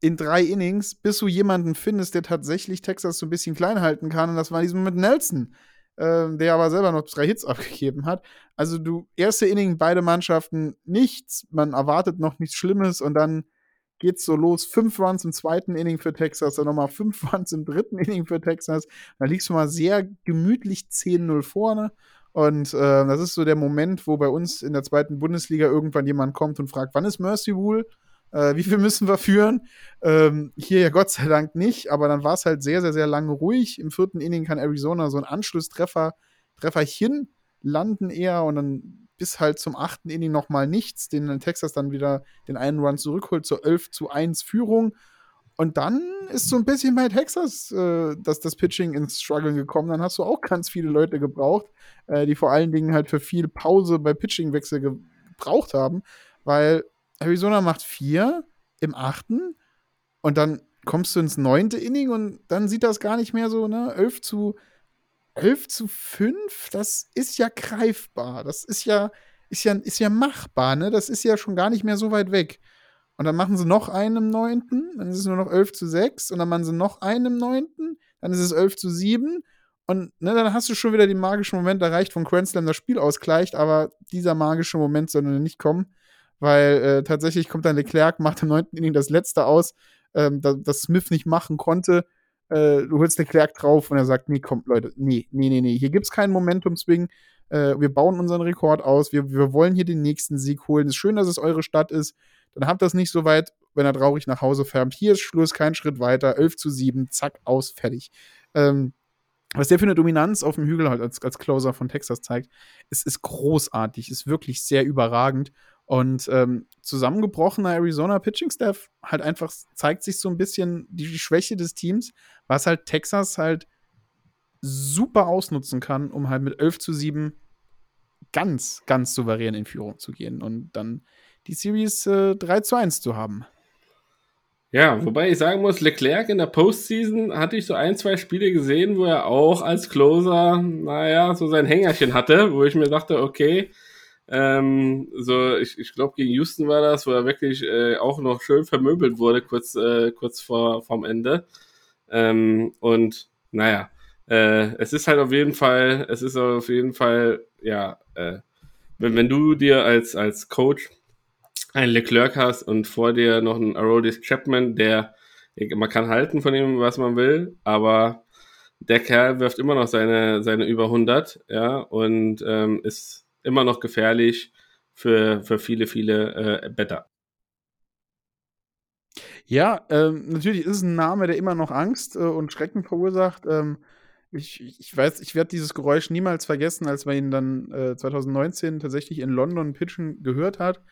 in drei Innings, bis du jemanden findest, der tatsächlich Texas so ein bisschen klein halten kann. Und das war diesem mit Nelson, äh, der aber selber noch drei Hits abgegeben hat. Also du, erste Inning, beide Mannschaften nichts, man erwartet noch nichts Schlimmes und dann geht's so los. Fünf Runs im zweiten Inning für Texas, dann nochmal fünf Runs im dritten Inning für Texas. Da liegst du mal sehr gemütlich 10-0 vorne. Und äh, das ist so der Moment, wo bei uns in der zweiten Bundesliga irgendwann jemand kommt und fragt, wann ist Mercy Rule? Äh, wie viel müssen wir führen? Ähm, hier ja Gott sei Dank nicht, aber dann war es halt sehr, sehr, sehr lange ruhig. Im vierten Inning kann Arizona so einen Anschlusstreffer, Trefferchen landen eher und dann bis halt zum achten Inning nochmal nichts, den Texas dann wieder den einen Run zurückholt zur 11 zu 1 Führung. Und dann ist so ein bisschen bei Texas äh, dass das Pitching ins Struggle gekommen. Dann hast du auch ganz viele Leute gebraucht, äh, die vor allen Dingen halt für viel Pause bei Pitchingwechsel gebraucht haben, weil Arizona macht vier im achten und dann kommst du ins neunte Inning und dann sieht das gar nicht mehr so, ne? 11 zu, 11 zu 5, das ist ja greifbar. Das ist ja, ist ja, ist ja machbar, ne? Das ist ja schon gar nicht mehr so weit weg. Und dann machen sie noch einen im neunten, dann ist es nur noch 11 zu 6 und dann machen sie noch einen im neunten, dann ist es 11 zu 7 und ne, dann hast du schon wieder den magischen Moment erreicht, von Grand Slam das Spiel ausgleicht, aber dieser magische Moment soll nicht kommen weil äh, tatsächlich kommt dann Leclerc, macht im neunten Inning das letzte aus, ähm, das, das Smith nicht machen konnte. Äh, du holst Leclerc drauf und er sagt, nee, komm, Leute, nee, nee, nee, nee, hier gibt's keinen Momentum-Swing. Äh, wir bauen unseren Rekord aus, wir, wir wollen hier den nächsten Sieg holen. Es ist schön, dass es eure Stadt ist. Dann habt das nicht so weit, wenn er traurig nach Hause fährt. Hier ist Schluss, kein Schritt weiter, 11 zu 7, zack, aus, fertig. Ähm, was der für eine Dominanz auf dem Hügel halt als, als Closer von Texas zeigt, ist, ist großartig, ist wirklich sehr überragend. Und ähm, zusammengebrochener Arizona Pitching Staff halt einfach zeigt sich so ein bisschen die, Schwäche des Teams, was halt Texas halt super ausnutzen kann, um halt mit 11 zu 7 ganz, ganz souverän in Führung zu gehen und dann die Series äh, 3 zu 1 zu haben. Ja, wobei ich sagen muss, Leclerc in der Postseason hatte ich so ein, zwei Spiele gesehen, wo er auch als Closer, naja, so sein Hängerchen hatte, wo ich mir dachte, okay, ähm, so, ich, ich glaube, gegen Houston war das, wo er wirklich äh, auch noch schön vermöbelt wurde, kurz, äh, kurz vor vom Ende. Ähm, und naja, äh, es ist halt auf jeden Fall, es ist auf jeden Fall, ja, äh, wenn, wenn du dir als, als Coach einen Leclerc hast und vor dir noch einen Arodis Chapman, der, man kann halten von ihm, was man will, aber der Kerl wirft immer noch seine, seine über 100, ja, und ähm, ist immer noch gefährlich für, für viele, viele äh, Better. Ja, ähm, natürlich ist es ein Name, der immer noch Angst äh, und Schrecken verursacht. Ähm, ich, ich weiß, ich werde dieses Geräusch niemals vergessen, als man ihn dann äh, 2019 tatsächlich in London pitchen gehört hat.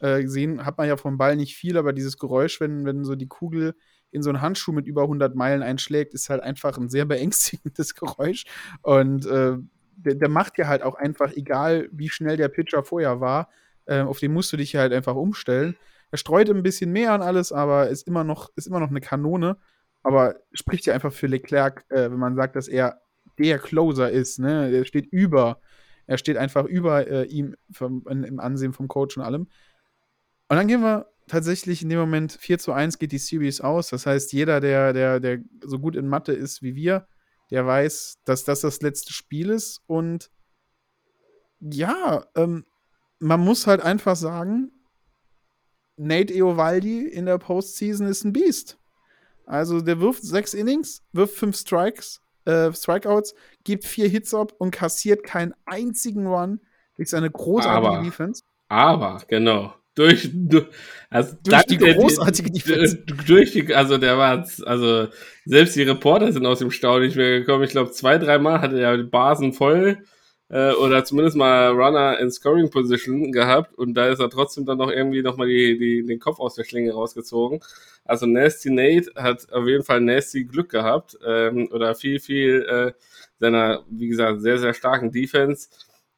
äh, gesehen, hat man ja vom Ball nicht viel, aber dieses Geräusch, wenn, wenn so die Kugel in so einen Handschuh mit über 100 Meilen einschlägt, ist halt einfach ein sehr beängstigendes Geräusch. Und äh, der, der, macht ja halt auch einfach, egal wie schnell der Pitcher vorher war, äh, auf den musst du dich halt einfach umstellen. Er streut ein bisschen mehr an alles, aber ist immer noch, ist immer noch eine Kanone. Aber spricht ja einfach für Leclerc, äh, wenn man sagt, dass er der Closer ist. Ne? Er steht über, er steht einfach über äh, ihm vom, in, im Ansehen vom Coach und allem. Und dann gehen wir tatsächlich in dem Moment 4 zu 1 geht die Series aus. Das heißt, jeder, der, der, der so gut in Mathe ist wie wir, der weiß, dass das das letzte Spiel ist. Und ja, ähm, man muss halt einfach sagen, Nate Eovaldi in der Postseason ist ein Biest. Also der wirft sechs Innings, wirft fünf Strikes, äh, Strikeouts, gibt vier Hits ab und kassiert keinen einzigen Run durch seine großartige aber, Defense. Aber, genau. Durch, durch, also durch die großartige Defense. Durch die, also der war, also selbst die Reporter sind aus dem Stau nicht mehr gekommen. Ich glaube, zwei, dreimal hatte er die Basen voll äh, oder zumindest mal Runner in Scoring Position gehabt und da ist er trotzdem dann noch irgendwie nochmal die, die, den Kopf aus der Schlinge rausgezogen. Also Nasty Nate hat auf jeden Fall Nasty Glück gehabt ähm, oder viel, viel äh, seiner, wie gesagt, sehr, sehr starken Defense,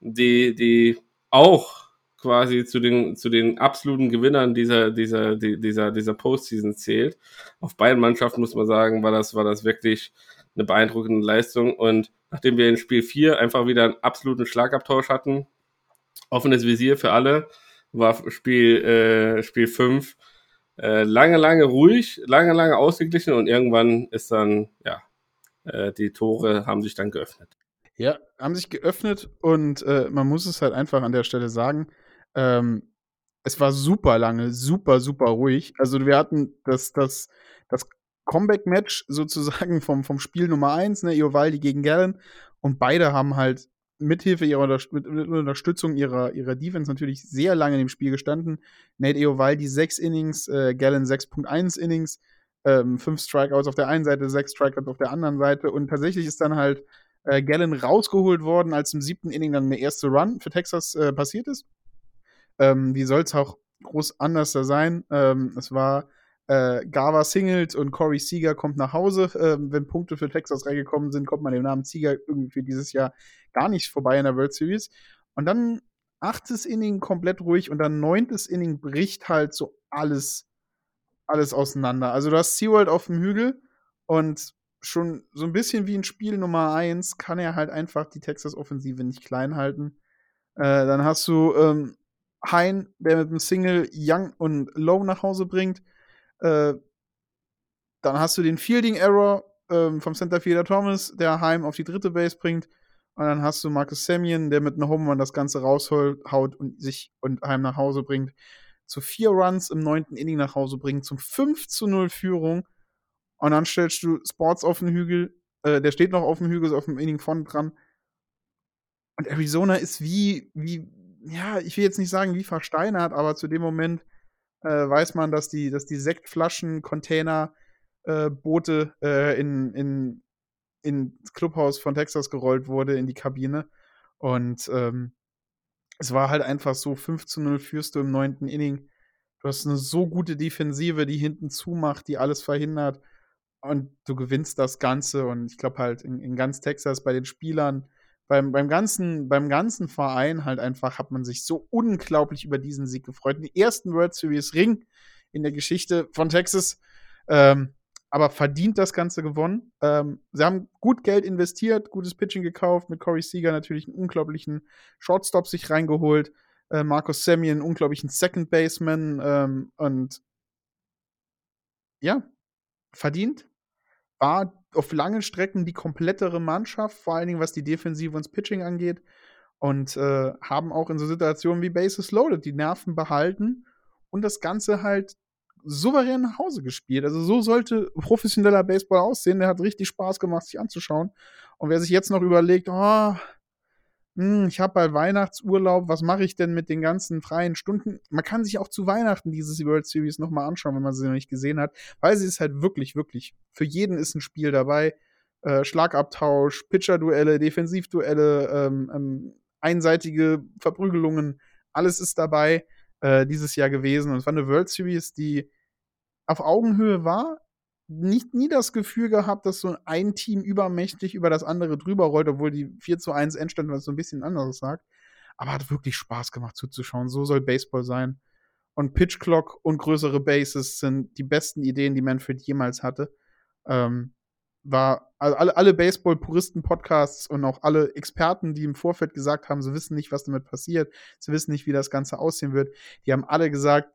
die, die auch quasi zu den, zu den absoluten Gewinnern dieser, dieser, dieser, dieser Postseason zählt. Auf beiden Mannschaften muss man sagen, war das, war das wirklich eine beeindruckende Leistung und nachdem wir in Spiel 4 einfach wieder einen absoluten Schlagabtausch hatten, offenes Visier für alle, war Spiel, äh, Spiel 5 äh, lange, lange ruhig, lange, lange ausgeglichen und irgendwann ist dann, ja, äh, die Tore haben sich dann geöffnet. Ja, haben sich geöffnet und äh, man muss es halt einfach an der Stelle sagen, ähm, es war super lange, super, super ruhig. Also wir hatten das, das, das Comeback-Match sozusagen vom, vom Spiel Nummer 1, ne, Iovaldi gegen Gallen. Und beide haben halt mithilfe ihrer mit, mit Unterstützung ihrer, ihrer Defense natürlich sehr lange in dem Spiel gestanden. Nate Iovaldi 6 Innings, äh, Gallen 6.1 Innings, ähm, 5 Strikeouts auf der einen Seite, 6 Strikeouts auf der anderen Seite. Und tatsächlich ist dann halt äh, Gallen rausgeholt worden, als im siebten Inning dann der erste Run für Texas äh, passiert ist. Ähm, wie soll es auch groß anders da sein? Ähm, es war äh, Gava singelt und Corey Seager kommt nach Hause. Äh, wenn Punkte für Texas reingekommen sind, kommt man dem Namen Seager irgendwie dieses Jahr gar nicht vorbei in der World Series. Und dann achtes Inning komplett ruhig und dann neuntes Inning bricht halt so alles, alles auseinander. Also du hast SeaWorld auf dem Hügel und schon so ein bisschen wie in Spiel Nummer 1 kann er halt einfach die Texas-Offensive nicht klein halten. Äh, dann hast du ähm, Hein, der mit dem Single Young und Low nach Hause bringt. Äh, dann hast du den Fielding Error ähm, vom Centerfielder Thomas, der Heim auf die dritte Base bringt. Und dann hast du Marcus Semien, der mit einem Home das Ganze raushaut und sich und Heim nach Hause bringt. Zu vier Runs im neunten Inning nach Hause bringt, zum 5 zu 0 Führung. Und dann stellst du Sports auf den Hügel, äh, der steht noch auf dem Hügel, ist auf dem Inning vorne dran. Und Arizona ist wie, wie, ja, ich will jetzt nicht sagen wie versteinert, aber zu dem Moment äh, weiß man, dass die, dass die Sektflaschen, Container, äh, Boote äh, in, in, ins Clubhaus von Texas gerollt wurde, in die Kabine. Und ähm, es war halt einfach so, 5 zu 0 führst du im neunten Inning. Du hast eine so gute Defensive, die hinten zumacht, die alles verhindert. Und du gewinnst das Ganze. Und ich glaube halt in, in ganz Texas bei den Spielern, beim, beim, ganzen, beim ganzen Verein halt einfach hat man sich so unglaublich über diesen Sieg gefreut. Den ersten World Series Ring in der Geschichte von Texas. Ähm, aber verdient das Ganze gewonnen. Ähm, sie haben gut Geld investiert, gutes Pitching gekauft, mit Corey Seager natürlich einen unglaublichen Shortstop sich reingeholt. Äh, Marcus Semien, einen unglaublichen Second Baseman ähm, und ja, verdient. War auf langen Strecken die komplettere Mannschaft, vor allen Dingen was die Defensive und das Pitching angeht. Und äh, haben auch in so Situationen wie Bases Loaded die Nerven behalten und das Ganze halt souverän nach Hause gespielt. Also so sollte professioneller Baseball aussehen. Der hat richtig Spaß gemacht, sich anzuschauen. Und wer sich jetzt noch überlegt, oh, hm, ich habe bald Weihnachtsurlaub, was mache ich denn mit den ganzen freien Stunden? Man kann sich auch zu Weihnachten dieses World Series nochmal anschauen, wenn man sie noch nicht gesehen hat, weil sie ist halt wirklich, wirklich, für jeden ist ein Spiel dabei. Äh, Schlagabtausch, Pitcher-Duelle, Defensivduelle, ähm, ähm, einseitige Verprügelungen, alles ist dabei. äh, dieses Jahr gewesen. Und es war eine World Series, die auf Augenhöhe war. Nicht nie das Gefühl gehabt, dass so ein Team übermächtig über das andere drüber rollt, obwohl die 4 zu 1 Endstand was so ein bisschen anderes sagt. Aber hat wirklich Spaß gemacht zuzuschauen. So soll Baseball sein. Und Pitch Clock und größere Bases sind die besten Ideen, die Manfred jemals hatte. Ähm, war also alle, alle Baseball-Puristen-Podcasts und auch alle Experten, die im Vorfeld gesagt haben, sie wissen nicht, was damit passiert, sie wissen nicht, wie das Ganze aussehen wird, die haben alle gesagt,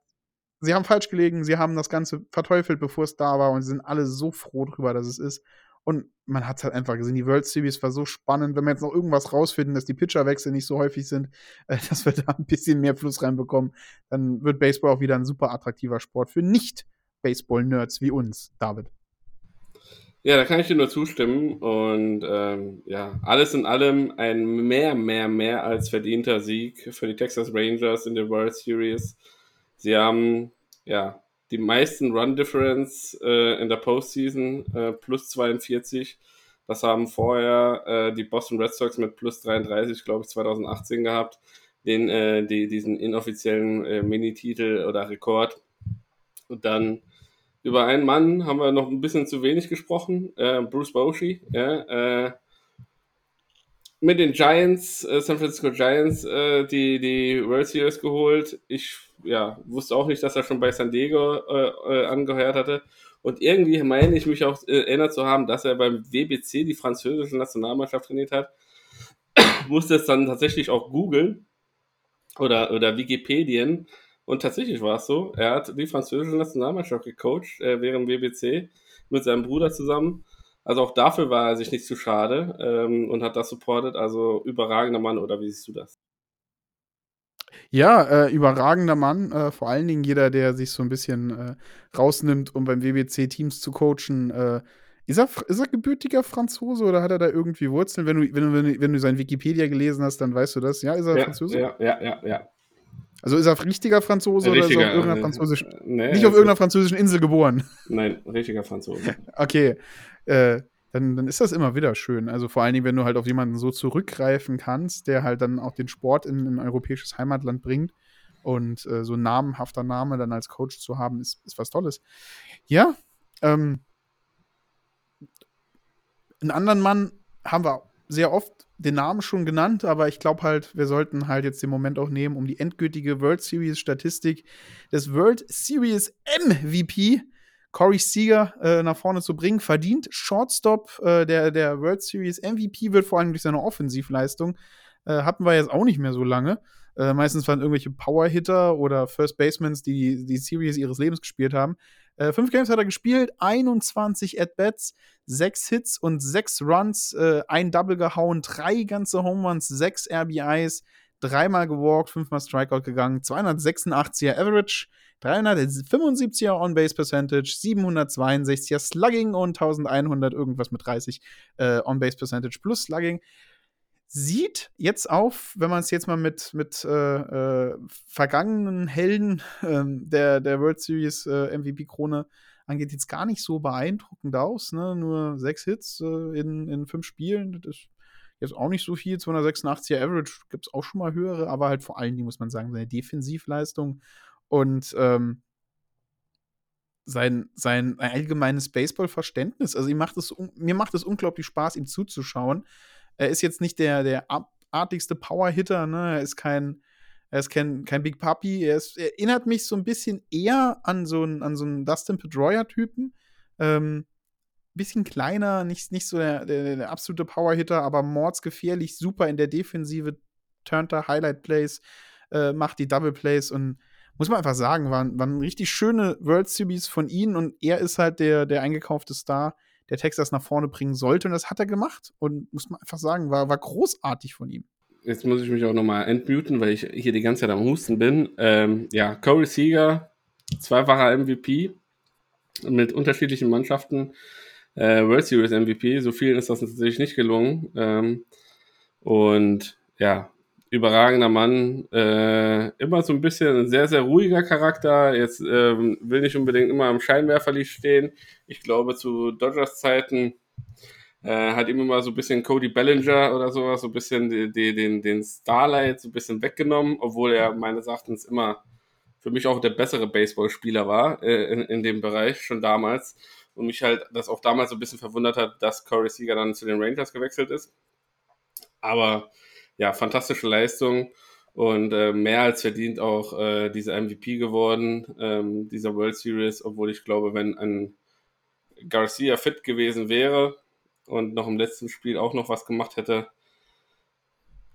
sie haben falsch gelegen, sie haben das Ganze verteufelt, bevor es da war und sie sind alle so froh drüber, dass es ist. Und man hat es halt einfach gesehen, die World Series war so spannend, wenn wir jetzt noch irgendwas rausfinden, dass die Pitcherwechsel nicht so häufig sind, äh, dass wir da ein bisschen mehr Fluss reinbekommen, dann wird Baseball auch wieder ein super attraktiver Sport für Nicht-Baseball-Nerds wie uns, David. Ja, da kann ich dir nur zustimmen. Und ähm, ja, alles in allem ein mehr, mehr, mehr als verdienter Sieg für die Texas Rangers in der World Series. Sie haben ja die meisten Run Difference äh, in der Postseason, äh, plus 42. Das haben vorher äh, die Boston Red Sox mit plus 33, glaube ich, 2018 gehabt. Den, äh, die, diesen inoffiziellen äh, Mini-Titel oder Rekord. Und dann über einen Mann haben wir noch ein bisschen zu wenig gesprochen, äh, Bruce Bochy, ja, äh, mit den Giants, äh, San Francisco Giants, äh, die, die World Series geholt. Ich ja, wusste auch nicht, dass er schon bei San Diego äh, äh, angehört hatte. Und irgendwie meine ich mich auch erinnert zu haben, dass er beim WBC die französische Nationalmannschaft trainiert hat. Musste es dann tatsächlich auch googeln oder, oder Wikipedien und tatsächlich war es so, er hat die französische Nationalmannschaft gecoacht äh, während WBC mit seinem Bruder zusammen. Also auch dafür war er sich nicht zu schade ähm, und hat das supportet. Also überragender Mann, oder wie siehst du das? Ja, äh, überragender Mann. Äh, vor allen Dingen jeder, der sich so ein bisschen äh, rausnimmt, um beim WBC Teams zu coachen. Äh, ist er, ist er gebürtiger Franzose oder hat er da irgendwie Wurzeln? Wenn du, wenn du, wenn du sein Wikipedia gelesen hast, dann weißt du das. Ja, ist er ja, Franzose? Ja, ja, ja, ja. Also ist er richtiger Franzose richtiger, oder ist er auf irgendeiner äh, französischen, nee, nicht auf irgendeiner französischen Insel geboren? Nein, richtiger Franzose. okay, äh, dann, dann ist das immer wieder schön. Also vor allen Dingen, wenn du halt auf jemanden so zurückgreifen kannst, der halt dann auch den Sport in ein europäisches Heimatland bringt und äh, so ein namenhafter Name dann als Coach zu haben, ist, ist was Tolles. Ja, ähm, einen anderen Mann haben wir sehr oft den Namen schon genannt, aber ich glaube halt, wir sollten halt jetzt den Moment auch nehmen, um die endgültige World Series Statistik des World Series MVP Corey Seager äh, nach vorne zu bringen. Verdient Shortstop äh, der, der World Series MVP wird vor allem durch seine Offensivleistung. Äh, hatten wir jetzt auch nicht mehr so lange. Äh, meistens waren irgendwelche Power-Hitter oder First Basemans, die die Series ihres Lebens gespielt haben. Äh, fünf Games hat er gespielt, 21 At-Bats, sechs Hits und sechs Runs, äh, ein Double gehauen, drei ganze Home Runs, sechs RBIs, dreimal gewalkt, fünfmal Strikeout gegangen, 286er Average, 375er On-Base Percentage, 762er Slugging und 1100 irgendwas mit 30 äh, On-Base Percentage plus Slugging sieht jetzt auf, wenn man es jetzt mal mit, mit äh, äh, vergangenen Helden äh, der, der World Series äh, MVP-Krone angeht, jetzt gar nicht so beeindruckend aus. Ne? Nur sechs Hits äh, in, in fünf Spielen, das ist jetzt auch nicht so viel. 286er Average gibt es auch schon mal höhere, aber halt vor allen Dingen muss man sagen, seine Defensivleistung und ähm, sein, sein allgemeines Baseball-Verständnis. Also macht es, mir macht es unglaublich Spaß, ihm zuzuschauen. Er ist jetzt nicht der, der abartigste Power-Hitter, ne? Er ist kein, er ist kein, kein Big Puppy. Er, ist, er erinnert mich so ein bisschen eher an so einen, an so einen Dustin Pedroia-Typen. Ähm, bisschen kleiner, nicht, nicht so der, der, der absolute Power-Hitter, aber mordsgefährlich, super in der Defensive, turnt da Highlight-Plays, äh, macht die Double-Plays und muss man einfach sagen, waren, waren richtig schöne World Series von ihm und er ist halt der, der eingekaufte Star, der Texas nach vorne bringen sollte. Und das hat er gemacht. Und muss man einfach sagen, war, war großartig von ihm. Jetzt muss ich mich auch nochmal entmuten, weil ich hier die ganze Zeit am Husten bin. Ähm, ja, Corey Seager, zweifacher MVP mit unterschiedlichen Mannschaften. Äh, World Series MVP, so vielen ist das natürlich nicht gelungen. Ähm, und ja, überragender Mann, äh, immer so ein bisschen ein sehr, sehr ruhiger Charakter. Jetzt ähm, will nicht unbedingt immer am Scheinwerferlicht stehen. Ich glaube, zu Dodgers Zeiten äh, hat ihm immer so ein bisschen Cody Bellinger oder sowas, so ein bisschen die, die, den, den Starlight so ein bisschen weggenommen, obwohl er meines Erachtens immer für mich auch der bessere Baseballspieler war äh, in, in dem Bereich schon damals. Und mich halt das auch damals so ein bisschen verwundert hat, dass Corey Seager dann zu den Rangers gewechselt ist. Aber ja, fantastische Leistung und äh, mehr als verdient auch äh, dieser MVP geworden, ähm, dieser World Series, obwohl ich glaube, wenn ein Garcia fit gewesen wäre und noch im letzten Spiel auch noch was gemacht hätte,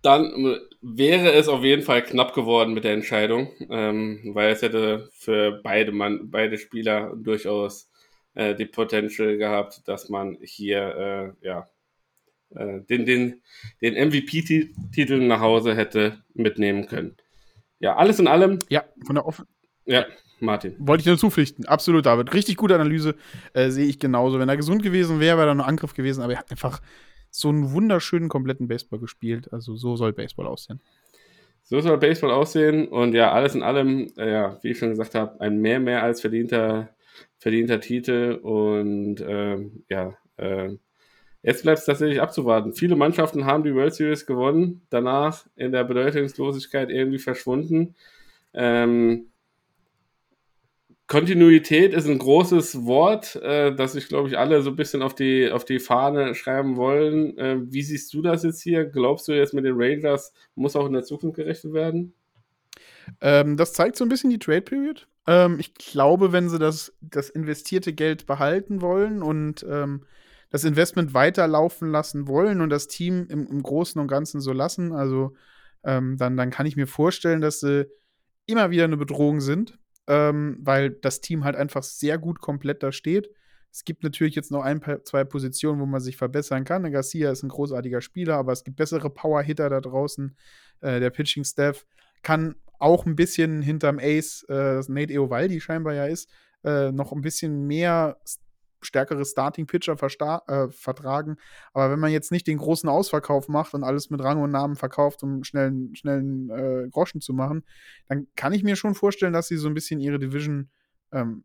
dann wäre es auf jeden Fall knapp geworden mit der Entscheidung, ähm, weil es hätte für beide Mann, beide Spieler durchaus äh, die Potential gehabt, dass man hier äh, ja äh, den, den, den MVP-Titel nach Hause hätte mitnehmen können. Ja, alles in allem. Ja, von der Off Ja, Martin. Wollte ich nur zupflichten. Absolut, David. Richtig gute Analyse. Äh, Sehe ich genauso. Wenn er gesund gewesen wäre, wäre er nur Angriff gewesen. Aber er hat einfach so einen wunderschönen, kompletten Baseball gespielt. Also so soll Baseball aussehen. So soll Baseball aussehen. Und ja, alles in allem, äh, ja, wie ich schon gesagt habe, ein mehr, mehr als verdienter, verdienter Titel. Und ähm, ja, äh, jetzt bleibt es tatsächlich abzuwarten. Viele Mannschaften haben die World Series gewonnen, danach in der Bedeutungslosigkeit irgendwie verschwunden. Ähm, Kontinuität ist ein großes Wort, äh, das sich, glaube ich, alle so ein bisschen auf die, auf die Fahne schreiben wollen. Äh, wie siehst du das jetzt hier? Glaubst du jetzt mit den Rangers muss auch in der Zukunft gerechnet werden? Ähm, das zeigt so ein bisschen die Trade Period. Ähm, ich glaube, wenn sie das, das investierte Geld behalten wollen und ähm, das Investment weiterlaufen lassen wollen und das Team im, im Großen und Ganzen so lassen, also ähm, dann, dann kann ich mir vorstellen, dass sie immer wieder eine Bedrohung sind ähm, weil das Team halt einfach sehr gut komplett da steht. Es gibt natürlich jetzt noch ein, zwei Positionen, wo man sich verbessern kann. Garcia ist ein großartiger Spieler, aber es gibt bessere Power-Hitter da draußen. Äh, der Pitching-Staff kann auch ein bisschen hinterm Ace, äh, Nate Eovaldi scheinbar ja ist, äh, noch ein bisschen mehr stärkere Starting-Pitcher äh, vertragen. Aber wenn man jetzt nicht den großen Ausverkauf macht und alles mit Rang und Namen verkauft, um schnellen, schnellen äh, Groschen zu machen, dann kann ich mir schon vorstellen, dass sie so ein bisschen ihre Division ähm,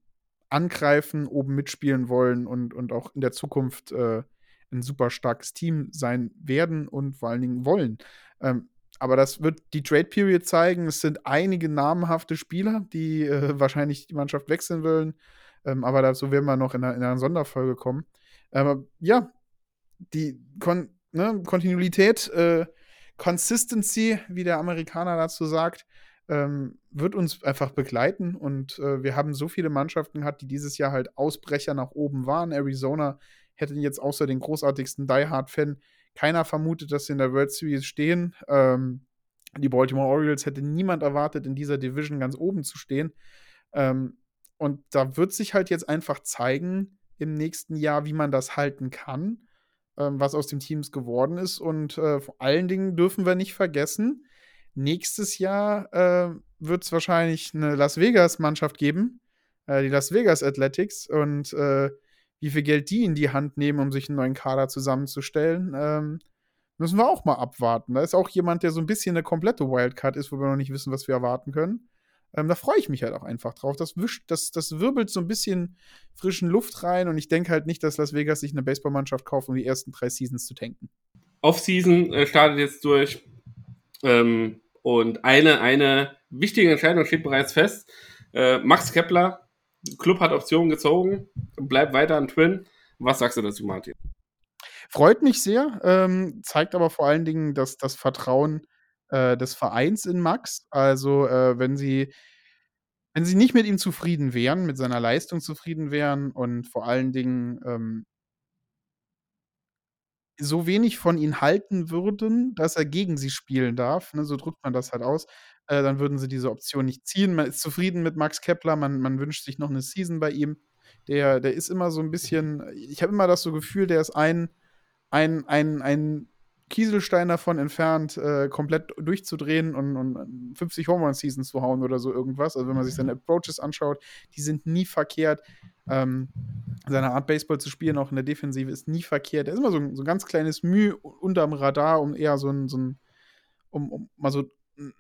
angreifen, oben mitspielen wollen und, und auch in der Zukunft äh, ein super starkes Team sein werden und vor allen Dingen wollen. Ähm, aber das wird die Trade Period zeigen. Es sind einige namhafte Spieler, die äh, wahrscheinlich die Mannschaft wechseln wollen. Ähm, aber dazu werden wir noch in einer, in einer Sonderfolge kommen. Aber ja, die Kon ne, Kontinuität, äh, Consistency, wie der Amerikaner dazu sagt, ähm, wird uns einfach begleiten. Und äh, wir haben so viele Mannschaften gehabt, die dieses Jahr halt Ausbrecher nach oben waren. Arizona hätte jetzt außer den großartigsten Die Hard-Fan keiner vermutet, dass sie in der World Series stehen. Ähm, die Baltimore Orioles hätte niemand erwartet, in dieser Division ganz oben zu stehen. Ähm, und da wird sich halt jetzt einfach zeigen im nächsten Jahr, wie man das halten kann, ähm, was aus den Teams geworden ist. Und äh, vor allen Dingen dürfen wir nicht vergessen, nächstes Jahr äh, wird es wahrscheinlich eine Las Vegas-Mannschaft geben, äh, die Las Vegas Athletics. Und äh, wie viel Geld die in die Hand nehmen, um sich einen neuen Kader zusammenzustellen, ähm, müssen wir auch mal abwarten. Da ist auch jemand, der so ein bisschen eine komplette Wildcard ist, wo wir noch nicht wissen, was wir erwarten können. Ähm, da freue ich mich halt auch einfach drauf. Das, wischt, das, das wirbelt so ein bisschen frischen Luft rein und ich denke halt nicht, dass Las Vegas sich eine Baseballmannschaft kauft, um die ersten drei Seasons zu tanken. Off-Season äh, startet jetzt durch ähm, und eine, eine wichtige Entscheidung steht bereits fest. Äh, Max Kepler, Club hat Optionen gezogen, bleibt weiter an Twin. Was sagst du dazu, Martin? Freut mich sehr, ähm, zeigt aber vor allen Dingen, dass das Vertrauen äh, des Vereins in Max. Also, äh, wenn sie wenn sie nicht mit ihm zufrieden wären, mit seiner Leistung zufrieden wären und vor allen Dingen ähm so wenig von ihm halten würden, dass er gegen sie spielen darf, ne, so drückt man das halt aus, äh, dann würden sie diese Option nicht ziehen. Man ist zufrieden mit Max Kepler, man man wünscht sich noch eine Season bei ihm. Der der ist immer so ein bisschen ich habe immer das so Gefühl, der ist ein ein ein ein Kieselstein davon entfernt, äh, komplett durchzudrehen und, und 50 Home Run Seasons zu hauen oder so irgendwas. Also wenn man sich seine Approaches anschaut, die sind nie verkehrt. Ähm, seine Art Baseball zu spielen, auch in der Defensive, ist nie verkehrt. Er ist immer so ein, so ein ganz kleines Mühe unterm Radar, um eher so ein, so ein um, um mal so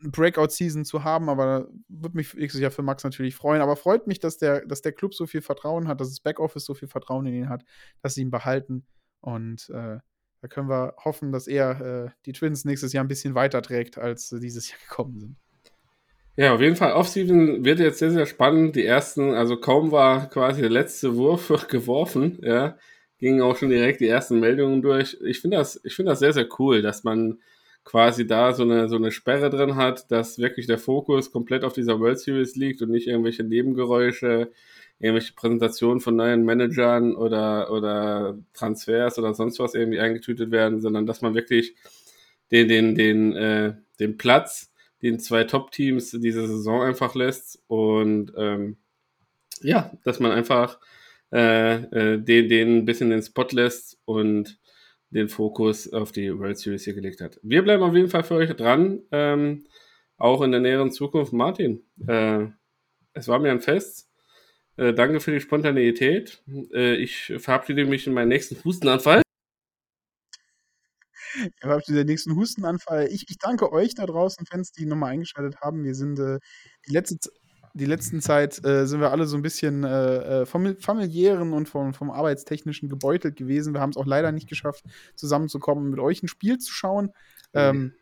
Breakout-Season zu haben, aber würde mich Jahr für Max natürlich freuen. Aber freut mich, dass der, dass der Club so viel Vertrauen hat, dass das Backoffice so viel Vertrauen in ihn hat, dass sie ihn behalten. Und äh, da können wir hoffen, dass er äh, die Twins nächstes Jahr ein bisschen weiter trägt, als sie dieses Jahr gekommen sind. Ja, auf jeden Fall. Offseason wird jetzt sehr, sehr spannend. Die ersten, also kaum war quasi der letzte Wurf geworfen, ja, gingen auch schon direkt die ersten Meldungen durch. Ich finde das, ich finde das sehr, sehr cool, dass man quasi da so eine, so eine Sperre drin hat, dass wirklich der Fokus komplett auf dieser World Series liegt und nicht irgendwelche Nebengeräusche, irgendwelche Präsentationen von neuen Managern oder, oder Transfers oder sonst was irgendwie eingetütet werden, sondern dass man wirklich den, den, den, äh, den Platz den zwei Top-Teams diese Saison einfach lässt und ähm, ja, dass man einfach äh, äh, den, den ein bisschen den Spot lässt und den Fokus auf die World Series hier gelegt hat. Wir bleiben auf jeden Fall für euch dran, ähm, auch in der näheren Zukunft. Martin, äh, es war mir ein Fest. Äh, danke für die Spontaneität. Äh, ich verabschiede mich in meinen nächsten Hustenanfall. Er war den nächsten Hustenanfall. Ich, ich danke euch da draußen, Fans, die nochmal eingeschaltet haben. Wir sind äh, die letzte die letzten Zeit äh, sind wir alle so ein bisschen äh, äh, vom familiären und vom, vom arbeitstechnischen gebeutelt gewesen. Wir haben es auch leider nicht geschafft, zusammenzukommen, mit euch ein Spiel zu schauen. Ähm,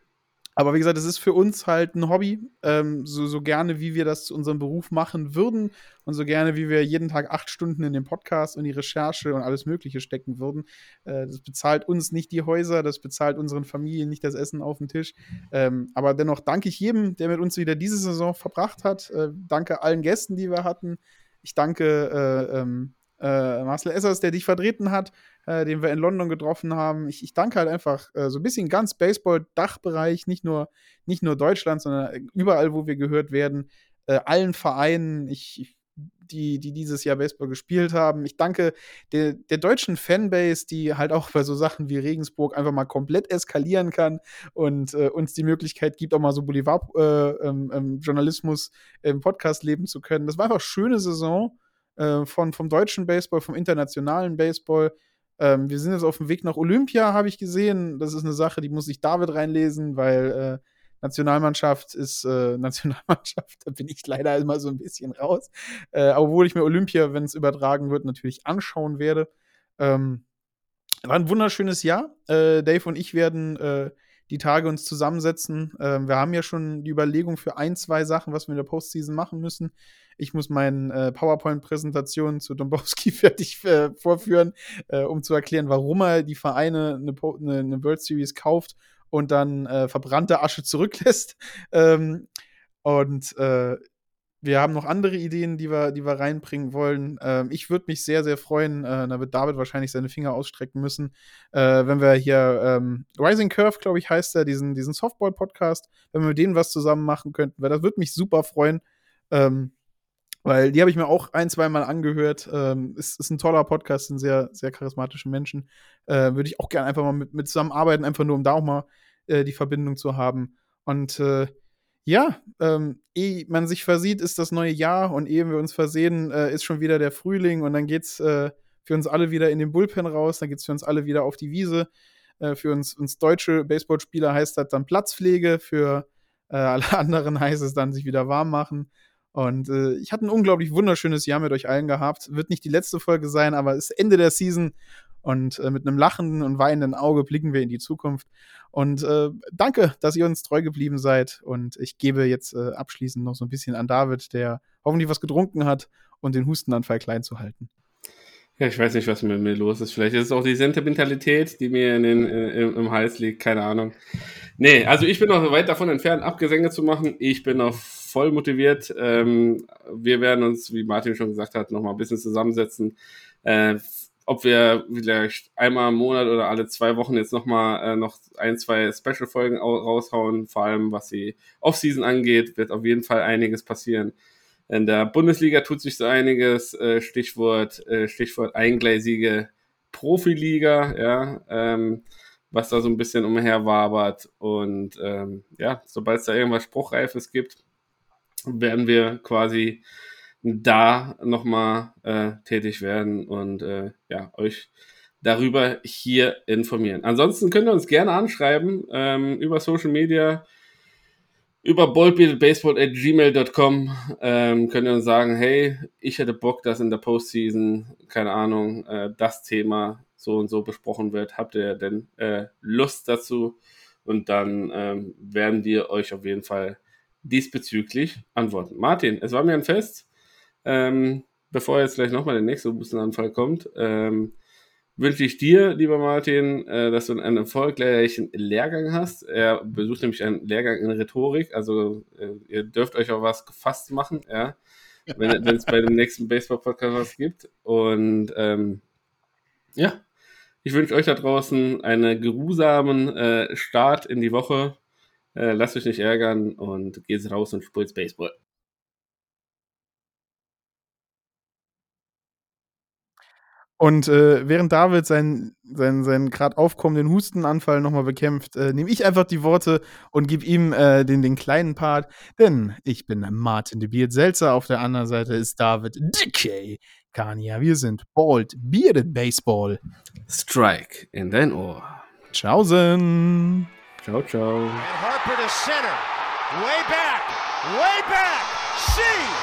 aber wie gesagt, es ist für uns halt ein Hobby. Ähm, so, so gerne, wie wir das zu unserem Beruf machen würden und so gerne, wie wir jeden Tag acht Stunden in den Podcast und die Recherche und alles Mögliche stecken würden. Äh, das bezahlt uns nicht die Häuser, das bezahlt unseren Familien nicht das Essen auf dem Tisch. Ähm, aber dennoch danke ich jedem, der mit uns wieder diese Saison verbracht hat. Äh, danke allen Gästen, die wir hatten. Ich danke äh, ähm, äh, Marcel Essers, der dich vertreten hat äh, den wir in London getroffen haben. Ich, ich danke halt einfach äh, so ein bisschen ganz Baseball-Dachbereich, nicht nur, nicht nur Deutschland, sondern überall, wo wir gehört werden, äh, allen Vereinen, ich, die, die dieses Jahr Baseball gespielt haben. Ich danke der, der deutschen Fanbase, die halt auch bei so Sachen wie Regensburg einfach mal komplett eskalieren kann und äh, uns die Möglichkeit gibt, auch mal so Boulevard-Journalismus äh, ähm, im Podcast leben zu können. Das war einfach eine schöne Saison äh, von, vom deutschen Baseball, vom internationalen Baseball. Ähm, wir sind jetzt auf dem Weg nach Olympia, habe ich gesehen. Das ist eine Sache, die muss sich David reinlesen, weil äh, Nationalmannschaft ist äh, Nationalmannschaft. Da bin ich leider immer so ein bisschen raus. Äh, obwohl ich mir Olympia, wenn es übertragen wird, natürlich anschauen werde. Ähm, war ein wunderschönes Jahr. Äh, Dave und ich werden äh, die Tage uns zusammensetzen. Ähm, wir haben ja schon die Überlegung für ein, zwei Sachen, was wir in der Postseason machen müssen. Ich muss meine äh, PowerPoint-Präsentation zu Dombowski fertig äh, vorführen, äh, um zu erklären, warum er die Vereine eine, eine, eine World Series kauft und dann äh, verbrannte Asche zurücklässt. Ähm, und äh, wir haben noch andere Ideen, die wir, die wir reinbringen wollen. Ähm, ich würde mich sehr, sehr freuen, äh, da wird David wahrscheinlich seine Finger ausstrecken müssen, äh, wenn wir hier ähm, Rising Curve, glaube ich, heißt er, diesen, diesen Softball-Podcast, wenn wir mit denen was zusammen machen könnten, weil das würde mich super freuen. Ähm, weil die habe ich mir auch ein, zwei Mal angehört. Ähm, ist, ist ein toller Podcast, sind sehr, sehr charismatische Menschen. Äh, Würde ich auch gerne einfach mal mit, mit zusammenarbeiten, einfach nur um da auch mal äh, die Verbindung zu haben. Und äh, ja, ähm, ehe man sich versieht, ist das neue Jahr und ehe wir uns versehen, äh, ist schon wieder der Frühling und dann geht's äh, für uns alle wieder in den Bullpen raus, dann geht's für uns alle wieder auf die Wiese. Äh, für uns, uns deutsche Baseballspieler heißt das dann Platzpflege, für äh, alle anderen heißt es dann sich wieder warm machen. Und äh, ich hatte ein unglaublich wunderschönes Jahr mit euch allen gehabt. Wird nicht die letzte Folge sein, aber es ist Ende der Season und äh, mit einem lachenden und weinenden Auge blicken wir in die Zukunft. Und äh, danke, dass ihr uns treu geblieben seid. Und ich gebe jetzt äh, abschließend noch so ein bisschen an David, der hoffentlich was getrunken hat und den Hustenanfall klein zu halten. Ja, ich weiß nicht, was mit mir los ist. Vielleicht ist es auch die Sentimentalität, die mir in den, äh, im, im Hals liegt. Keine Ahnung. Nee, also ich bin noch weit davon entfernt, Abgesänge zu machen. Ich bin noch voll motiviert. Ähm, wir werden uns, wie Martin schon gesagt hat, noch mal ein bisschen zusammensetzen. Äh, ob wir vielleicht einmal im Monat oder alle zwei Wochen jetzt noch mal äh, noch ein, zwei Special-Folgen raushauen, vor allem was die Offseason angeht, wird auf jeden Fall einiges passieren. In der Bundesliga tut sich so einiges, äh, Stichwort, äh, Stichwort eingleisige Profiliga, ja, ähm, was da so ein bisschen umherwabert. Und ähm, ja, sobald es da irgendwas Spruchreifes gibt, werden wir quasi da nochmal äh, tätig werden und äh, ja, euch darüber hier informieren. Ansonsten könnt ihr uns gerne anschreiben ähm, über Social Media, über boldbeatedbaseball.gmail.com ähm, könnt ihr uns sagen, hey, ich hätte Bock, dass in der Postseason, keine Ahnung, äh, das Thema so und so besprochen wird. Habt ihr denn äh, Lust dazu? Und dann ähm, werden wir euch auf jeden Fall diesbezüglich antworten. Martin, es war mir ein Fest. Ähm, bevor jetzt gleich nochmal der nächste Hustenanfall kommt, ähm, wünsche ich dir, lieber Martin, äh, dass du einen erfolgreichen Lehrgang hast. Er besucht nämlich einen Lehrgang in Rhetorik, also äh, ihr dürft euch auch was gefasst machen, ja, wenn es bei dem nächsten Baseball-Podcast was gibt. Und ähm, ja, ich wünsche euch da draußen einen geruhsamen äh, Start in die Woche. Äh, lasst euch nicht ärgern und geht raus und spielt Baseball. Und äh, während David seinen, seinen, seinen gerade aufkommenden Hustenanfall nochmal bekämpft, äh, nehme ich einfach die Worte und gebe ihm äh, den, den kleinen Part. Denn ich bin Martin de Beard Selzer, auf der anderen Seite ist David Dickey Kania. Wir sind Bald Bearded Baseball. Strike in dein Ohr. Tschaußen. Ciao, ciao. And Harper to center. Way back. Way back. See.